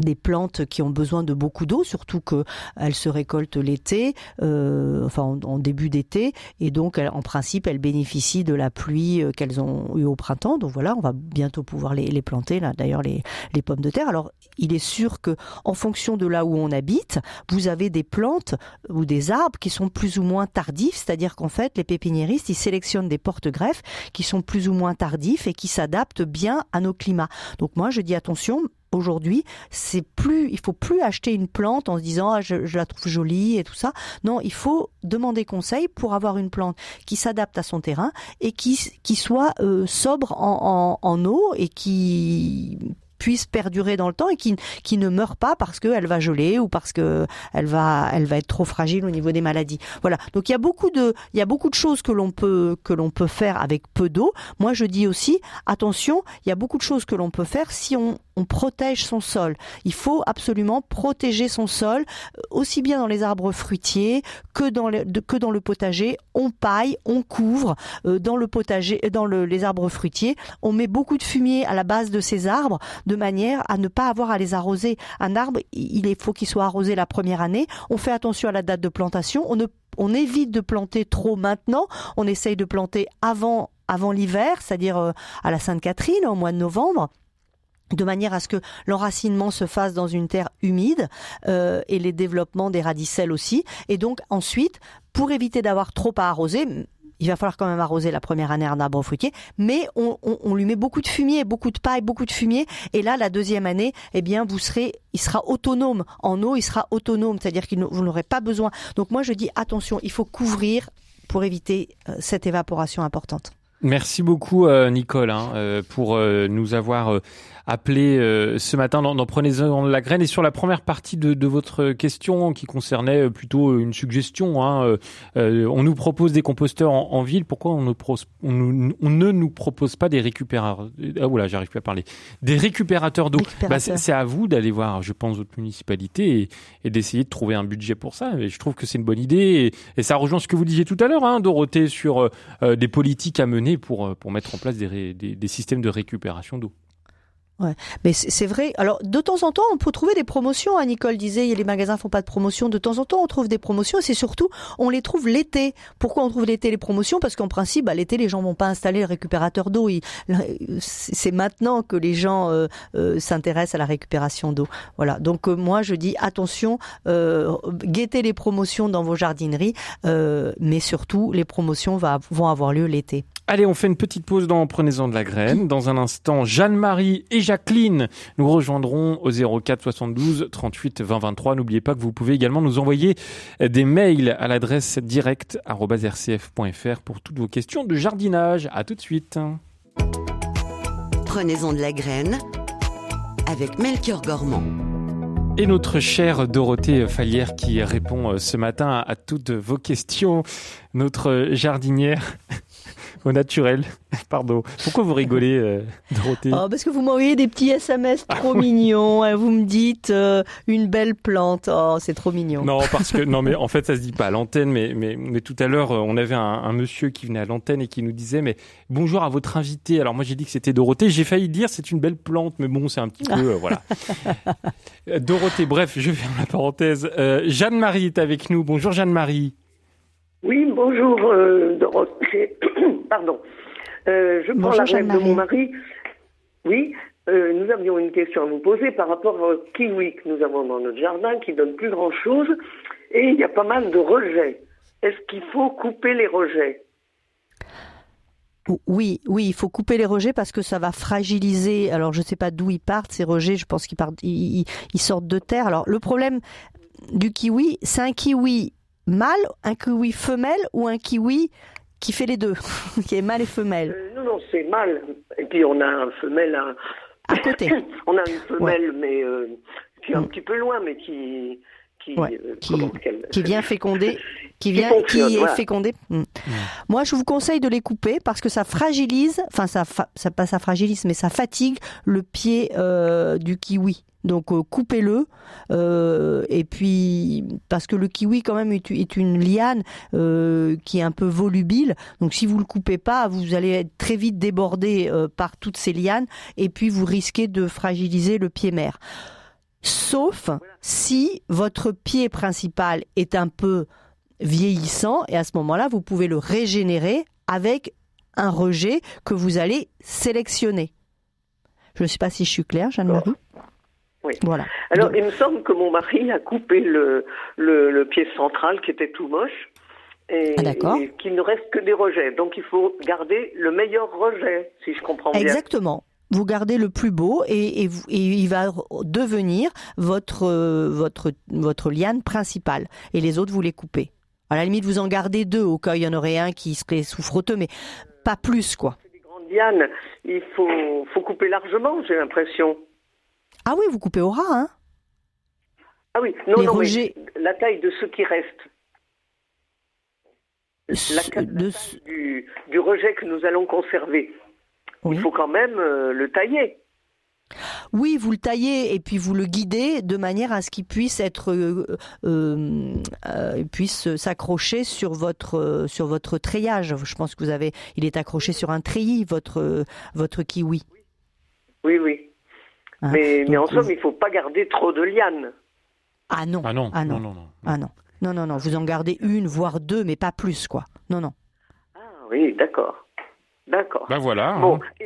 des plantes qui ont besoin de beaucoup d'eau, surtout qu'elles se récoltent l'été, euh, enfin en, début d'été, et donc en principe elles bénéficient de la pluie euh, qu'elles ont eue au printemps. Donc voilà, on va bientôt pouvoir les, planter là. D'ailleurs les, pommes de terre. Alors il est sûr que en fonction de là où on habite, vous avez des plantes ou des arbres qui sont plus ou moins tardifs, c'est-à-dire qu'en fait les pépiniéristes ils sélectionnent des porte-greffes qui sont plus ou moins tardifs et qui s'adaptent bien à nos climats. Donc moi je dis attention, aujourd'hui, c'est plus, il faut plus acheter une plante en se disant ah, je, la trouve jolie et tout ça. Non, il faut demander conseil pour avoir une plante qui s'adapte à son terrain et qui qui soit euh, sobre en, en, en eau et qui puisse perdurer dans le temps et qui, qui ne meurt pas parce qu'elle va geler ou parce que elle va, elle va être trop fragile au niveau des maladies. Voilà. Donc il y a beaucoup de, il y a beaucoup de choses que l'on peut, que l'on peut faire avec peu d'eau. Moi, je dis aussi, attention, il y a beaucoup de choses que l'on peut faire si on, on protège son sol. Il faut absolument protéger son sol, euh, aussi bien dans les arbres fruitiers que dans le, que dans le potager. On paille, on couvre euh, dans le potager, dans le, les arbres fruitiers. On met beaucoup de fumier à la base de ces arbres de manière à ne pas avoir à les arroser. Un arbre, il faut qu'il soit arrosé la première année. On fait attention à la date de plantation. On, évite de planter trop maintenant. On essaye de planter avant, avant l'hiver, c'est-à-dire euh, à la Sainte-Catherine, au mois de novembre de manière à ce que l'enracinement se fasse dans une terre humide euh, et les développements des radicelles aussi. Et donc ensuite, pour éviter d'avoir trop à arroser, il va falloir quand même arroser la première année un arbre fruitier, mais on, lui met beaucoup de fumier, beaucoup de paille, beaucoup de fumier, et là la deuxième année, eh bien vous serez, il sera autonome en eau, il sera autonome, c'est-à-dire que vous n'aurez pas besoin. Donc moi je dis attention, il faut couvrir pour éviter euh, cette évaporation importante. Merci beaucoup euh, Nicole hein, euh, pour nous avoir appelé euh, ce matin dans, dans Prenez-en la graine et sur la première partie de, de, votre question qui concernait euh, plutôt euh, une suggestion. Hein, on nous propose des composteurs en, en ville. Pourquoi on ne, on, on ne, nous propose pas des récupérateurs Ah voilà, j'arrive plus à parler. Des récupérateurs d'eau. Bah, c'est à vous d'aller voir, je pense, votre municipalité et, et d'essayer de trouver un budget pour ça. Et je trouve que c'est une bonne idée et, et, ça rejoint ce que vous disiez tout à l'heure, hein, Dorothée, sur des politiques à mener pour pour mettre en place des, systèmes de récupération d'eau. Ouais, mais c'est vrai. Alors, de temps en temps, on peut trouver des promotions. Hein. Nicole disait, les magasins font pas de promotion. De temps en temps, on trouve des promotions. C'est surtout, on les trouve l'été. Pourquoi on trouve l'été les promotions? Parce qu'en principe, bah, l'été, les gens vont pas installer le récupérateur d'eau. C'est maintenant que les gens euh, euh, s'intéressent à la récupération d'eau. Voilà. Donc euh, moi, je dis attention, guettez les promotions dans vos jardineries, mais surtout, les promotions vont avoir lieu l'été. Allez, on fait une petite pause dans Prenez-en de la graine. Dans un instant, Jeanne-Marie et Jacqueline nous rejoindront au 04 72 38 20 23. N'oubliez pas que vous pouvez également nous envoyer des mails à l'adresse direct.rcf.fr pour toutes vos questions de jardinage. À tout de suite. Prenez-en de la graine avec Melchior Gormand. Et notre chère Dorothée Fallière qui répond ce matin à toutes vos questions, notre jardinière au naturel. Pardon. Pourquoi vous rigolez, euh, Dorothée oh, Parce que vous m'envoyez des petits SMS ah trop mignons. Hein. Vous me dites euh, une belle plante. Oh, c'est trop mignon. Non, parce que non, mais en fait, ça se dit pas à l'antenne. Mais, mais, mais tout à l'heure, euh, on avait un, un, monsieur qui venait à l'antenne et qui nous disait mais bonjour à votre invité. Alors moi, j'ai dit que c'était Dorothée. J'ai failli dire c'est une belle plante, mais bon, c'est un petit peu voilà. Dorothée. Bref, je ferme la parenthèse. Jeanne-Marie est avec nous. Bonjour Jeanne-Marie. Oui, bonjour Dorothée. Pardon. Euh, je prends la règle de mon mari. Oui, euh, nous avions une question à vous poser par rapport au kiwi que nous avons dans notre jardin qui donne plus grand-chose et il y a pas mal de rejets. Est-ce qu'il faut couper les rejets? Oui, oui, il faut couper les rejets parce que ça va fragiliser. Alors, je ne sais pas d'où ils partent ces rejets. Je pense qu'ils partent, ils, sortent de terre. Alors, le problème du kiwi, c'est un kiwi mâle, un kiwi femelle ou un kiwi qui fait les deux, qui est mâle et femelle. Euh, non, non, c'est mâle. Et puis on a un femelle à, côté. on a une femelle, mais euh, qui est un mm. petit peu loin, mais qui euh, qui, vient féconder, qui vient, qui, est fécondé. Hmm. Moi, je vous conseille de les couper parce que ça fragilise, enfin ça, ça pas ça fragilise, mais ça fatigue le pied euh, du kiwi. Donc euh, coupez-le et puis parce que le kiwi quand même est, une liane qui est un peu volubile. Donc si vous le coupez pas, vous allez être très vite débordé par toutes ces lianes et puis vous risquez de fragiliser le pied mère sauf si votre pied principal est un peu vieillissant et à ce moment-là, vous pouvez le régénérer avec un rejet que vous allez sélectionner. Je ne sais pas si je suis claire, Jeanne-Marie. Oui. Voilà. Alors, il me semble que mon mari a coupé le, le, pied central qui était tout moche et, ah, et qu'il ne reste que des rejets. Donc, il faut garder le meilleur rejet, si je comprends bien. Exactement vous gardez le plus beau et, et, il va devenir votre, euh, votre, votre liane principale. Et les autres, vous les coupez. À la limite, vous en gardez deux au cas où il y en aurait un qui serait souffroteux, mais pas plus, quoi. Des grandes lianes, il faut, faut couper largement, j'ai l'impression. Ah oui, vous coupez au ras, hein Ah oui, non, non, la taille de ce qui reste. La taille du, du rejet que nous allons conserver il faut quand même euh, le tailler. Oui, vous le taillez et puis vous le guidez de manière à ce qu'il puisse être euh, euh, puisse s'accrocher sur votre sur votre treillage. Je pense que vous avez, il est accroché sur un treillis votre votre kiwi. Oui, oui. Hein? mais, en somme, il ne faut pas garder trop de lianes. Ah non. Ah non. Ah non. non, non, Ah non. Non, non, non. Vous en gardez une, voire deux, mais pas plus, quoi. Non, non. Ah oui, d'accord. D'accord. Ben voilà. Bon, hein.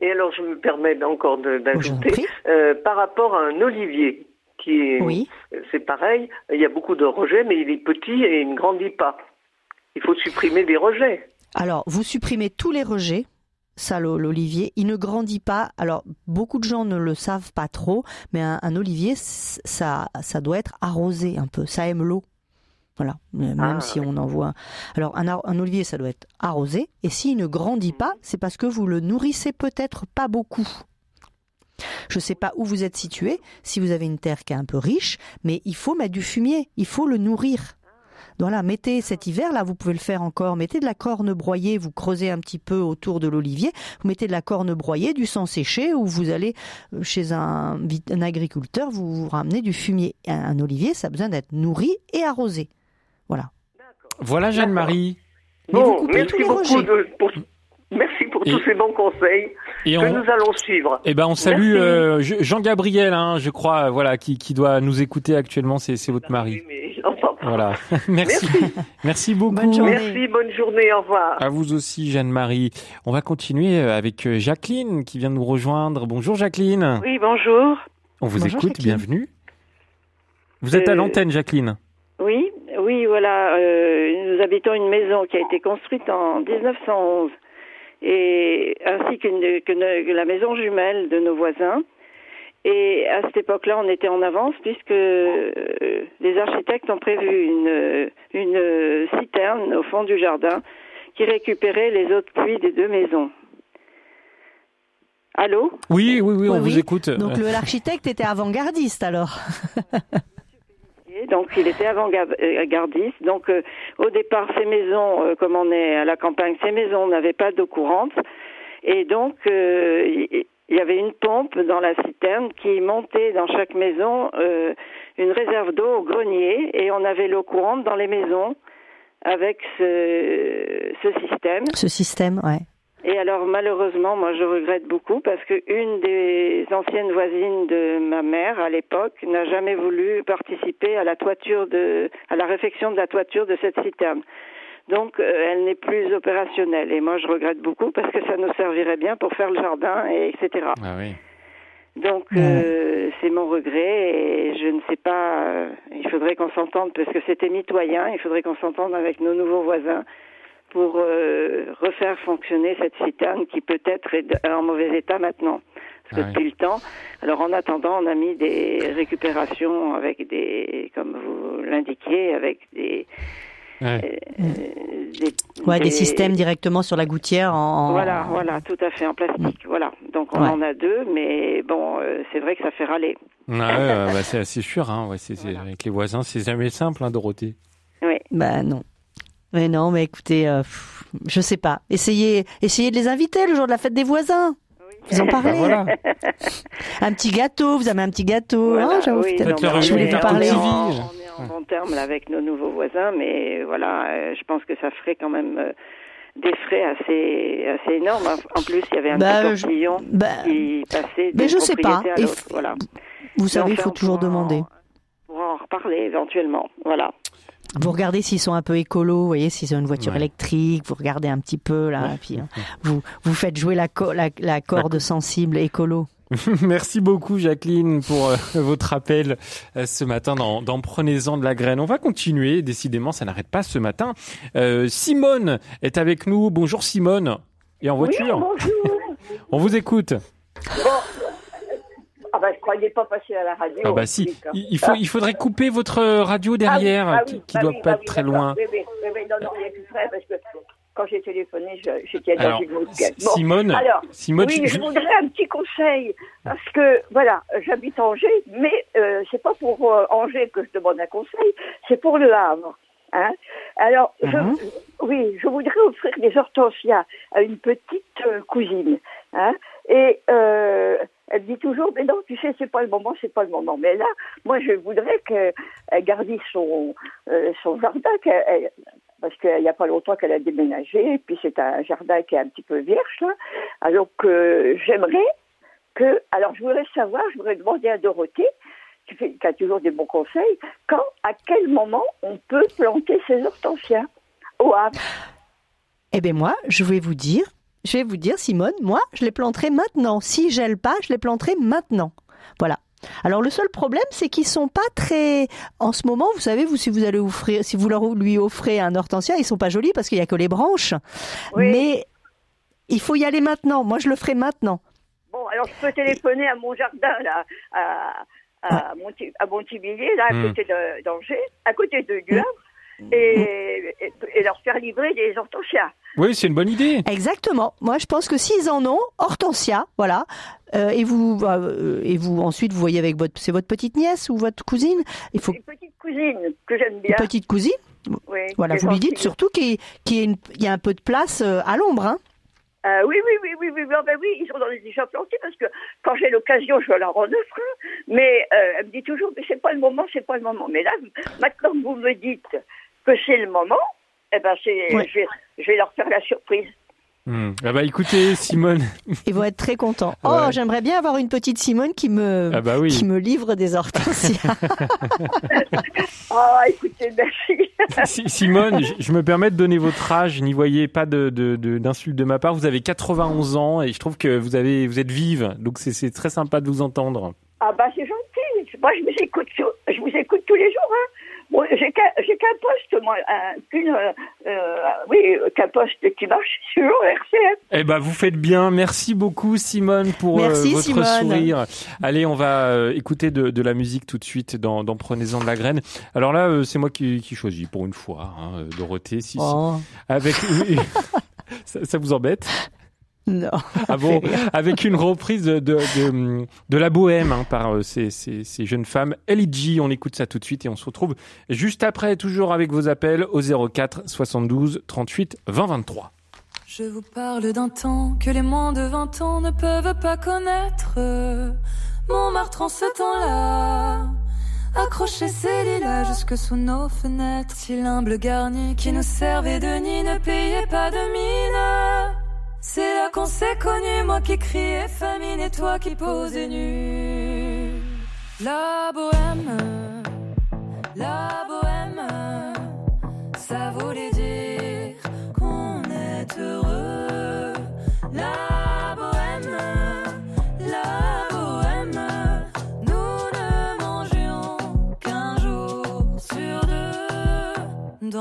et, alors je me permets encore d'ajouter, euh, par rapport à un olivier, qui est, oui. c'est pareil, il y a beaucoup de rejets, mais il est petit et il ne grandit pas. Il faut supprimer des rejets. Alors, vous supprimez tous les rejets, ça l'olivier, il ne grandit pas. Alors beaucoup de gens ne le savent pas trop, mais un, un olivier, ça, ça doit être arrosé un peu. Ça aime l'eau. Voilà, même ah, si on en voit. Alors un, un, olivier, ça doit être arrosé, et s'il ne grandit pas, c'est parce que vous le nourrissez peut-être pas beaucoup. Je ne sais pas où vous êtes situé, si vous avez une terre qui est un peu riche, mais il faut mettre du fumier, il faut le nourrir. Voilà, mettez cet hiver, là, vous pouvez le faire encore, mettez de la corne broyée, vous creusez un petit peu autour de l'olivier, vous mettez de la corne broyée, du sang séché, ou vous allez euh, chez un, un agriculteur, vous, vous ramenez du fumier. Un, olivier, ça a besoin d'être nourri et arrosé. Voilà. Voilà Jeanne-Marie. Bon, merci beaucoup pour, merci pour tous ces bons conseils que nous allons suivre. Eh ben, on salue euh, Jean-Gabriel, hein, je crois, voilà, qui, qui, doit nous écouter actuellement. C'est votre mari. Voilà. merci. merci. beaucoup. merci, bonne journée. Au revoir. À vous aussi, Jeanne-Marie. On va continuer euh, avec euh, Jacqueline qui vient de nous rejoindre. Bonjour, Jacqueline. Oui, bonjour. On vous écoute. Bienvenue. Vous êtes à l'antenne, Jacqueline. Oui, oui, voilà. Euh, nous habitons une maison qui a été construite en 1911, et ainsi que, que la maison jumelle de nos voisins. Et à cette époque-là, on était en avance puisque euh, les architectes ont prévu une, une citerne au fond du jardin qui récupérait les eaux de pluie des deux maisons. Allô? Oui, oui, oui, on vous écoute. Donc l'architecte était avant-gardiste alors donc il était avant-gardiste. Donc euh, au départ, ces maisons, euh, comme on est à la campagne, ces maisons n'avaient pas d'eau courante, et donc euh, il y avait une pompe dans la citerne qui montait dans chaque maison une réserve d'eau au grenier, et on avait l'eau courante dans les maisons avec ce, ce système. Ce système, ouais. Et alors malheureusement, moi je regrette beaucoup parce que une des anciennes voisines de ma mère à l'époque n'a jamais voulu participer à la toiture de, à la réfection de la toiture de cette citerne. Donc euh, elle n'est plus opérationnelle et moi je regrette beaucoup parce que ça nous servirait bien pour faire le jardin et etc. Ah oui. Donc c'est mon regret et je ne sais pas. il faudrait qu'on s'entende parce que c'était mitoyen. Il faudrait qu'on s'entende avec nos nouveaux voisins pour refaire fonctionner cette citerne qui peut-être est en mauvais état maintenant. Parce que depuis le temps. Alors en attendant, on a mis des récupérations avec des, comme vous l'indiquiez, avec des euh, des, des, systèmes directement sur la gouttière en, Voilà, voilà, tout à fait, en plastique. Voilà. Donc on en a deux, mais bon, euh, c'est vrai que ça fait râler. Ouais, bah, c'est assez sûr, hein. Ouais, c'est, avec les voisins, c'est jamais simple, hein, Dorothée. Oui. Bah non. Mais non, mais écoutez, euh, je sais pas. Essayez, essayez de les inviter le jour de la fête des voisins. Vous en parlez bah, Un petit gâteau, vous avez un petit gâteau. Voilà, hein, oui, non, je voulais parler. En, en bon terme avec nos nouveaux voisins, mais voilà, euh, je pense que ça ferait quand même euh, des frais assez assez énormes. En plus, il y avait un bah, petit bah, qui passait mais je sais pas. à l'autre. Voilà. Vous savez, il faut toujours demander. Pour en reparler éventuellement. Voilà. Vous regardez s'ils sont un peu écolos, vous voyez, s'ils ont une voiture électrique, vous regardez un petit peu là, puis hein, vous, vous faites jouer la, la, la corde sensible écolo. Merci beaucoup Jacqueline pour euh, votre appel euh, ce matin dans, dans Prenez-en de la graine. On va continuer, décidément ça n'arrête pas ce matin. Euh, Simone est avec nous. Bonjour Simone. Et en voiture bonjour. On vous écoute. Bon. Ah bah je croyais pas passer à la radio. Ah bah si. Hein. Il, faut, il faudrait couper votre radio derrière ah qui, qui bah doit pas être très loin. Oui, non, non, il n'y a plus près parce que quand j'ai téléphoné, j'étais dans une autre bon, Simone, alors, Simone, oui, je... voudrais un petit conseil parce que voilà, j'habite Angers, mais euh, c'est pas pour euh, Angers que je demande un conseil, c'est pour le Havre. Hein alors, je, mhm. oui, je voudrais offrir des hortensias à une petite euh, cousine. Hein et euh, elle dit toujours, mais non, tu sais, c'est pas le moment, c'est pas le moment. Mais là, moi, je voudrais qu'elle garde son, euh, son jardin, qu'elle, parce qu'il n'y a pas longtemps qu'elle a déménagé, et puis c'est un jardin qui est un petit peu vierge, là. Alors que j'aimerais que, alors je voudrais savoir, je voudrais demander à Dorothée, qui, a toujours des bons conseils, quand, à quel moment on peut planter ses hortensias? Au Havre Eh bien moi, je vais vous dire, je vais vous dire, Simone, moi, je les planterai maintenant. Si gèle pas, je les planterai maintenant. Voilà. Alors le seul problème, c'est qu'ils sont pas très. En ce moment, vous savez, vous si vous allez offrir, si vous leur lui offrez un hortensia, ils sont pas jolis parce qu'il y a que les branches. Mais il faut y aller maintenant. Moi, je le ferai maintenant. Bon, alors je peux téléphoner à mon jardin là, à, à, Montivilliers, là, à hmm. côté d'Angers, à côté de Guavre, et, et, leur faire livrer des hortensias. Oui, c'est une bonne idée. Exactement. Moi, je pense que s'ils en ont, hortensia, voilà. Euh, et vous, euh, et vous ensuite, vous voyez avec votre, c'est votre petite nièce ou votre cousine? Il faut. Une petite cousine que j'aime bien. Une petite cousine? Oui. Voilà, vous lui dites surtout qu'il y, a un peu de place euh, à l'ombre, hein. oui, oui, oui, oui, oui, oui, ben oui, ils sont dans les déjà plantés parce que quand j'ai l'occasion, je leur en offre. Mais elle me dit toujours, mais c'est pas le moment, c'est pas le moment. Mais là, maintenant que vous me dites que c'est le moment, eh ben, je, vais, leur faire la surprise. Hmm. Ah bah écoutez Simone, ils vont être très contents. Oh, j'aimerais bien avoir une petite Simone qui me ah bah qui me livre des hortensias. oh, écoutez, merci. Simone, je, me permets de donner votre âge. N'y voyez pas de d'insulte de, ma part. Vous avez 91 ans et je trouve que vous avez vous êtes vive, donc c'est très sympa de vous entendre. Ah bah c'est gentil. Moi je vous écoute, je vous écoute tous les jours. Hein j'ai qu'un poste, moi, qu'une, euh, euh, oui, qu'un poste qui marche sur RCF. Eh ben, vous faites bien. Merci beaucoup, Simone, pour euh, votre sourire. Allez, on va écouter de, la musique tout de suite dans, dans Prenez-en de la graine. Alors là, c'est moi qui, qui choisis pour une fois, hein, Dorothée. Si, oh. Avec, ça, ça vous embête? Non. Ah bon Avec une reprise de, de, de, la bohème hein, par euh, ces, ces, ces, jeunes femmes. LG, on écoute ça tout de suite et on se retrouve juste après, toujours avec vos appels au 04 72 38 20 23. Je vous parle d'un temps que les moins de 20 ans ne peuvent pas connaître. Montmartre en ce temps-là. Accrocher ses lilas jusque sous nos fenêtres. Si l'humble garni qui nous servait de nid ne payait pas de mine. C'est là qu'on s'est connu, moi qui criais famine et toi qui posais nu. La bohème, la bohème, ça voulait dire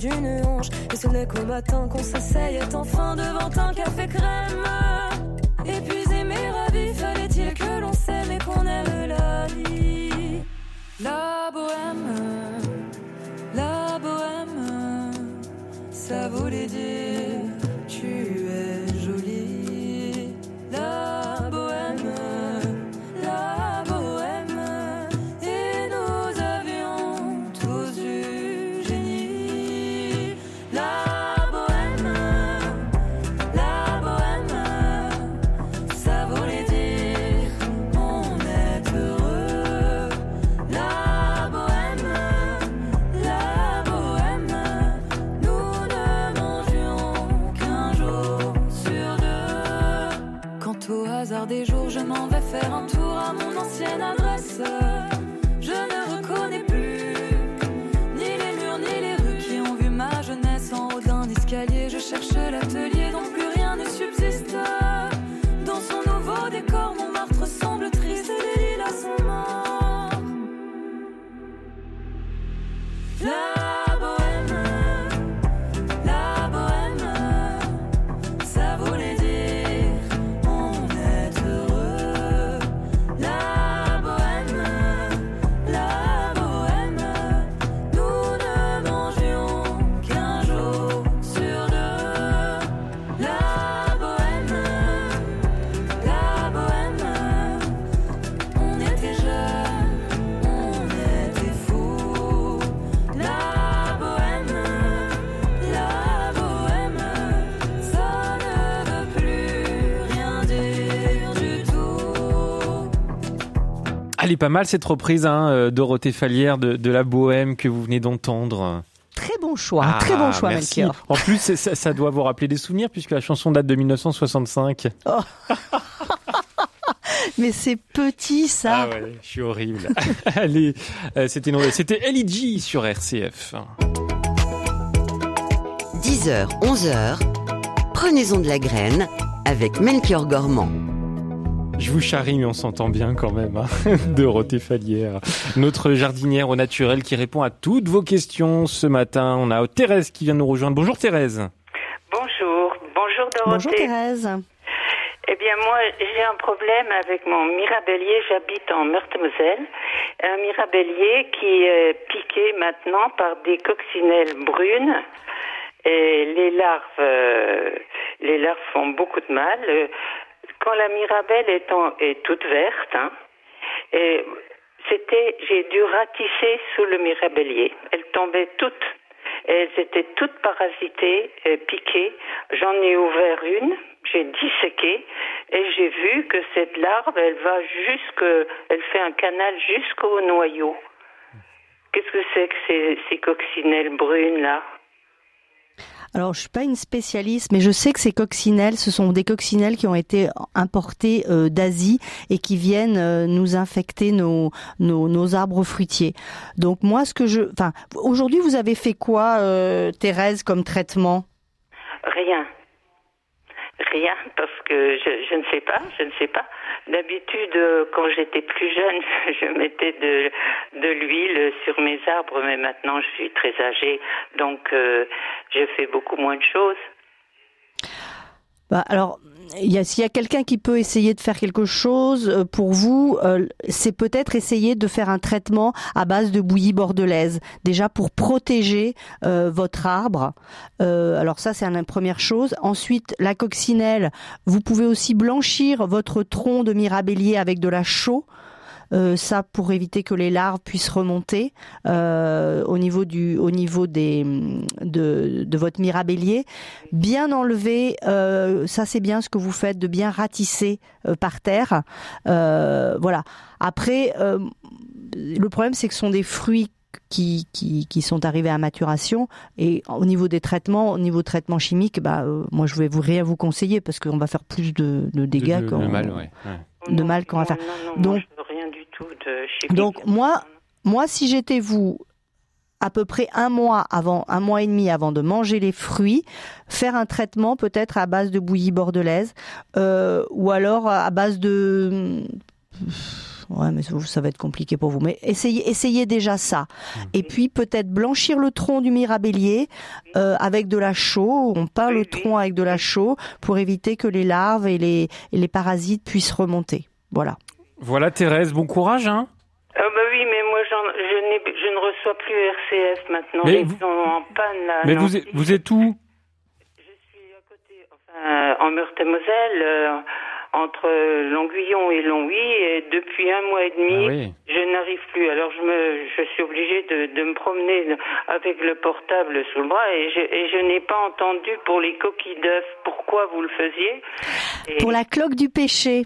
D'une hanche. Et ce n'est qu'au matin qu'on s'asseyait enfin devant un café crème. Elle est pas mal cette reprise, hein, euh, Dorothée Fallière de, la Bohème que vous venez d'entendre. Très bon choix, ah, très bon choix, merci. Melchior. En plus, ça, doit vous rappeler des souvenirs puisque la chanson date de 1965. Mais c'est petit ça. Ah ouais, je suis horrible. Allez, euh, c'était c'était sur RCF. 10h, 11h. Prenez-en de la graine avec Melchior Gormand. Je vous charrie, mais on s'entend bien quand même. Hein Dorothée Fallière, notre jardinière au naturel qui répond à toutes vos questions ce matin. On a Thérèse qui vient nous rejoindre. Bonjour Thérèse. Bonjour. Bonjour Dorothée. Bonjour Thérèse. Eh bien, moi, j'ai un problème avec mon mirabellier. J'habite en Meurthe-Moselle. Un mirabellier qui est piqué maintenant par des coccinelles brunes. Et les larves, euh, les larves font beaucoup de mal quand la Mirabelle est, est toute verte, hein, et c'était, j'ai dû ratisser sous le mirabellier. Elles tombaient toutes. elles étaient toutes parasitées, piquées. J'en ai ouvert une, j'ai disséqué et j'ai vu que cette larve, elle va jusque, elle fait un canal jusqu'au noyau. Qu'est-ce que c'est que ces coccinelles brunes là? Alors, je suis pas une spécialiste, mais je sais que ces coccinelles, ce sont des coccinelles qui ont été importées euh, d'Asie et qui viennent euh, nous infecter nos, nos, arbres fruitiers. Donc moi, ce que je, enfin, aujourd'hui, vous avez fait quoi, euh, Thérèse, comme traitement? Rien. Rien, parce que je, ne sais pas, je ne sais pas. D'habitude, euh, quand j'étais plus jeune, je mettais de, de l'huile sur mes arbres, mais maintenant je suis très âgée, donc euh, je fais beaucoup moins de choses. Bah, alors, s'il y a quelqu'un qui peut essayer de faire quelque chose euh, pour vous, euh, c'est peut-être essayer de faire un traitement à base de bouillie bordelaise, déjà pour protéger euh, votre arbre. alors ça, c'est une première chose. Ensuite, la coccinelle, vous pouvez aussi blanchir votre tronc de mirabellier avec de la chaux. Ça pour éviter que les larves puissent remonter au niveau du, au niveau des, de, de votre mirabellier. Bien enlever, ça c'est bien ce que vous faites, de bien ratisser par terre. voilà. Après, le problème c'est que ce sont des fruits qui, qui, qui, sont arrivés à maturation. Et au niveau des traitements, au niveau traitement chimique, bah, euh, moi je vais vous rien vous conseiller parce qu'on va faire plus de, de dégâts de, de, mal, ouais. de mal qu'on va faire. donc, tout de chimique. Donc moi, moi si j'étais vous, à peu près un mois avant, un mois et demi avant de manger les fruits, faire un traitement peut-être à base de bouillie bordelaise euh, ou alors à base de Ouais, mais ça va être compliqué pour vous. Mais essayez, essayez déjà ça. Mhm. Et puis peut-être blanchir le tronc du mirabellier euh, avec de la chaux. On peint le tronc avec de la chaux pour éviter que les larves et les, les parasites puissent remonter. Voilà. Voilà Thérèse, bon courage. Hein ah bah oui, mais moi je, je, ne reçois plus RCF maintenant. Mais Ils sont en panne là. Mais vous, êtes, vous êtes où? Je suis à côté, enfin, en Meurthe-et-Moselle. Euh, entre Longuillon et Longwy et depuis un mois et demi, ah je n'arrive plus. Alors je me, je suis obligée de, de, me promener avec le portable sous le bras et je, et je n'ai pas entendu pour les coquilles d'œufs pourquoi vous le faisiez? Pour la cloque du péché.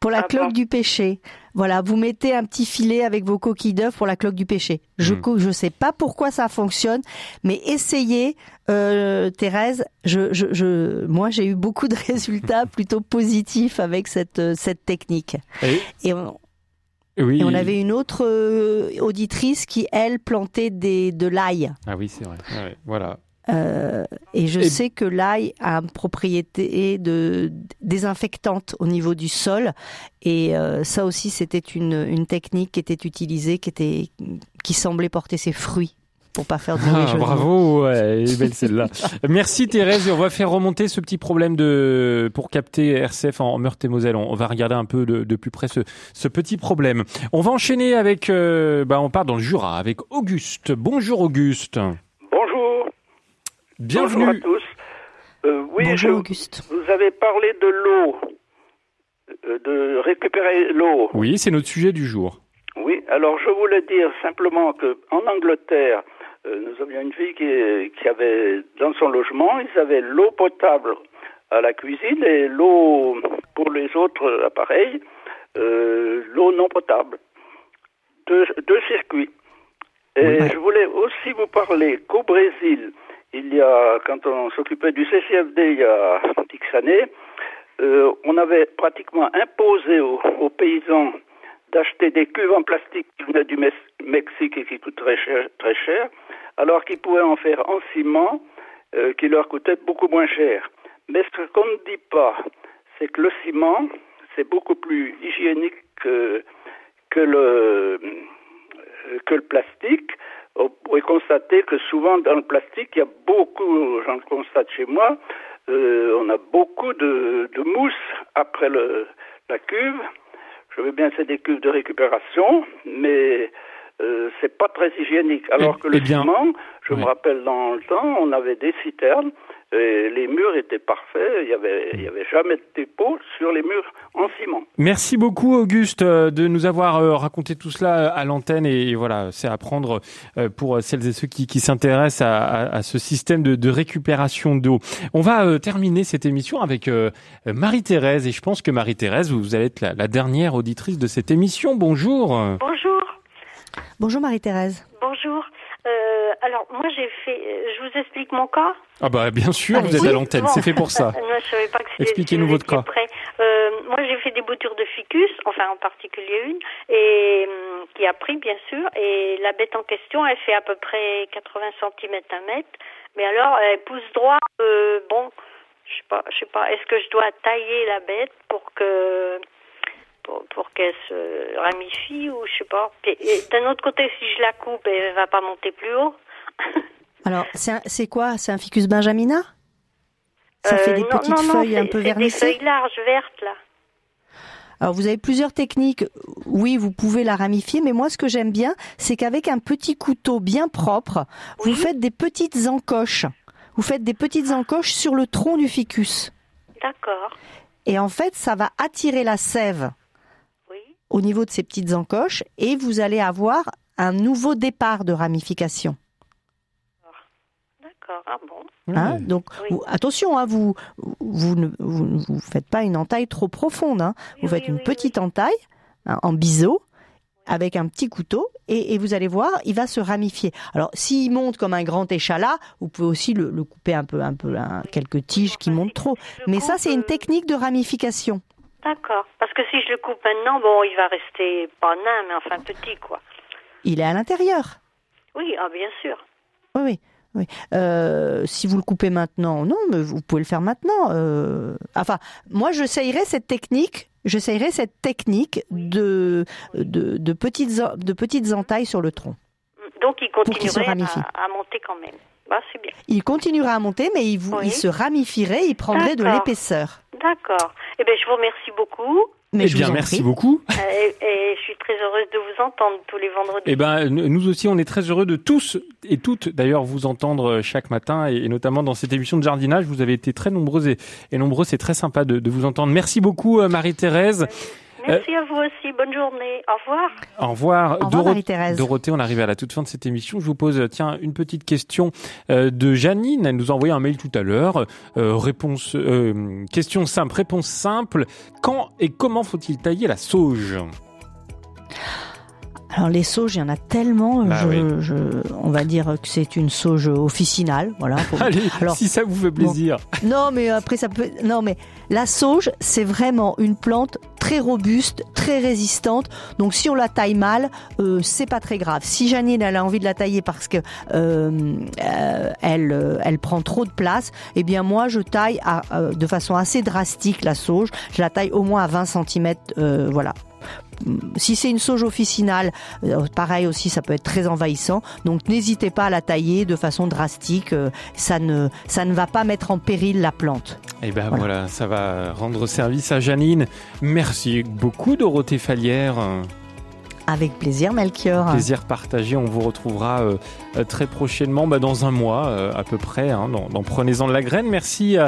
Pour la ah cloque du péché. Voilà, vous mettez un petit filet avec vos coquilles d'œufs pour la cloque du péché. Je ne hmm. sais pas pourquoi ça fonctionne, mais essayez, euh, Thérèse. Je, je, je, moi, j'ai eu beaucoup de résultats plutôt positifs avec cette euh, cette technique. Et, on, oui. on avait une autre euh, auditrice qui, elle, plantait des, de l'ail. Ah oui, c'est vrai. voilà. Euh, et je sais que l'ail a une propriété de désinfectante au niveau du sol. Et euh, ça aussi, c'était une, une, technique qui était utilisée, qui, était, qui semblait porter ses fruits pour pas faire de ah, Bravo, ouais, belle celle-là. Merci Thérèse, et on va faire remonter ce petit problème de pour capter RCF en Meurthe-et-Moselle. On, va regarder un peu de, de plus près ce, ce, petit problème. On va enchaîner avec, euh, bah, on part dans le Jura avec Auguste. Bonjour Auguste. Bienvenue. Bonjour à tous. Euh, oui, Bonjour Auguste. Vous avez parlé de l'eau, euh, de récupérer l'eau. Oui, c'est notre sujet du jour. Oui, alors je voulais dire simplement que en Angleterre, euh, nous avions une fille qui, qui, avait dans son logement, ils avaient l'eau potable à la cuisine et l'eau pour les autres appareils, l'eau non potable. Deux, deux circuits. Et je voulais aussi vous parler qu'au Brésil, il y a, quand on s'occupait du CCFD il y a X années, euh, on avait pratiquement imposé aux, paysans d'acheter des cuves en plastique qui venaient du Mexique et qui coûtent très cher, très cher alors qu'ils pouvaient en faire en ciment euh, qui leur coûtait beaucoup moins cher. Mais ce qu'on ne dit pas, c'est que le ciment, c'est beaucoup plus hygiénique que, que, le, que le plastique on pourrait constater que souvent dans le plastique, il y a beaucoup, j'en constate chez moi, euh, on a beaucoup de, de mousse après le, la cuve. Je veux bien c'est des cuves de récupération, mais euh, c'est pas très hygiénique. Alors que le eh ciment, je me rappelle dans le temps, on avait des citernes les murs étaient parfaits, il n'y avait, il y avait jamais de dépôt sur les murs en ciment. Merci beaucoup Auguste euh, de nous avoir euh, raconté tout cela à l'antenne et voilà, c'est à prendre euh, pour celles et ceux qui, qui s'intéressent à, à, ce système de, de récupération d'eau. On va terminer cette émission avec Marie-Thérèse et je pense que Marie-Thérèse, vous allez être la, la dernière auditrice de cette émission. Bonjour. Bonjour. Bonjour Marie-Thérèse. Bonjour. Euh, alors moi j'ai fait, euh, je vous explique mon cas. Ah bah bien sûr, vous êtes à l'antenne, c'est fait pour ça. Expliquez-nous votre cas. Euh, moi j'ai fait des boutures de ficus, enfin en particulier une, et hum, qui a pris bien sûr. Et la bête en question, elle fait à peu près 80 cm un mètre. Mais alors elle pousse droit. bon, je sais pas, je sais pas. Est-ce que je dois tailler la bête pour que pour, qu'elle se ramifie ou je sais pas. D'un autre côté, si je la coupe, elle va pas monter plus haut. Alors, c'est quoi? C'est un ficus benjamina? Ça fait des euh, petites feuilles un peu vernissées Des feuilles larges, vertes, là. Alors vous avez plusieurs techniques. Oui, vous pouvez la ramifier, mais moi ce que j'aime bien, c'est qu'avec un petit couteau bien propre, vous faites des petites encoches. Vous faites des petites encoches sur le tronc du ficus. D'accord. Et en fait, ça va attirer la sève au niveau de ces petites encoches et vous allez avoir un nouveau départ de ramification. D'accord, ah bon? Hein, donc attention, hein, vous vous ne vous, faites pas une entaille trop profonde. Hein. vous faites une petite entaille en biseau avec un petit couteau et, vous allez voir, il va se ramifier. Alors s'il monte comme un grand échalas, vous pouvez aussi le, couper un peu, un peu, quelques tiges qui montent trop. Mais ça, c'est une technique de ramification. D'accord. Parce que si je le coupe maintenant, bon, il va rester pas nain, mais enfin petit, quoi. Il est à l'intérieur. Oui, ah, bien sûr. Oui, oui. Oui. Euh, si vous le coupez maintenant, non, mais vous pouvez le faire maintenant. Euh, enfin, moi, j'essayerai cette technique. J'essayerai cette technique de, de, petites, de petites entailles sur le tronc. Donc, il continuerait à, à, monter quand même. Bah, c'est bien. Il continuera à monter, mais il, vous, il se ramifierait, il prendrait de l'épaisseur. D'accord. Eh bien, je vous remercie beaucoup. Mais eh bien, merci beaucoup. Euh, et, je suis très heureuse de vous entendre tous les vendredis. Eh ben, nous aussi, on est très heureux de tous et toutes, d'ailleurs, vous entendre chaque matin et, notamment dans cette émission de jardinage. Vous avez été très nombreux et, nombreux. C'est très sympa de, de, vous entendre. Merci beaucoup, euh, Marie-Thérèse. Merci à vous aussi. Bonne journée. Au revoir. Au revoir. Au revoir Dorothée, on arrive à la toute fin de cette émission. Je vous pose, tiens, une petite question euh, de Janine. Elle nous a envoyé un mail tout à l'heure. Euh, réponse, euh, question simple, réponse simple. Quand et comment faut-il tailler la sauge? Alors les sauges, il y en a tellement. Bah je, on va dire que c'est une sauge officinale, voilà. Allez, Alors, si ça vous fait plaisir. non, mais après ça peut. Non, mais la sauge, c'est vraiment une plante très robuste, très résistante. Donc si on la taille mal, euh, c'est pas très grave. Si Janine elle a envie de la tailler parce que euh, euh elle euh, elle prend trop de place, eh bien moi je taille à, de façon assez drastique la sauge. Je la taille au moins à 20 cm, voilà, si c'est une sauge officinale, euh, pareil aussi, ça peut être très envahissant. Donc n'hésitez pas à la tailler de façon drastique. Euh, ça ne, ça ne va pas mettre en péril la plante. Et eh ben voilà. ça va rendre service à Janine. Merci beaucoup Dorothée Falière. Avec plaisir, Melchior. Plaisir partagé. On vous retrouvera euh, très prochainement, bah, dans un mois à peu près, hein, dans, Prenez-en de la graine. Merci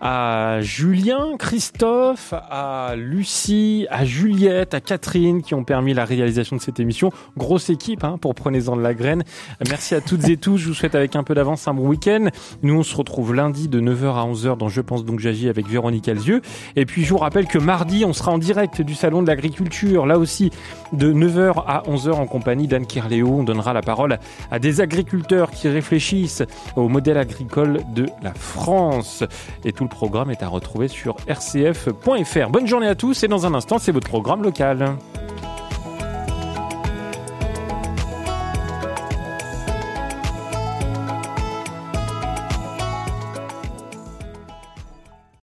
à Julien, Christophe, à Lucie, à Juliette, à Catherine qui ont permis la réalisation de cette émission. Grosse équipe hein, pour Prenez-en de la graine. Merci à toutes et tous. Je vous souhaite avec un peu d'avance un bon week-end. Nous, on se retrouve lundi de 9h à 11h dans Je pense donc j'agis avec Véronique Alzieux. Et puis, je vous rappelle que mardi, on sera en direct du Salon de l'Agriculture. Là aussi, de 9h à 11h en compagnie d'Anne Kirléo. On donnera la parole à des agriculteurs qui réfléchissent au modèle agricole de la France. Et tout le programme est à retrouver sur rcf.fr. Bonne journée à tous et dans un instant, c'est votre programme local.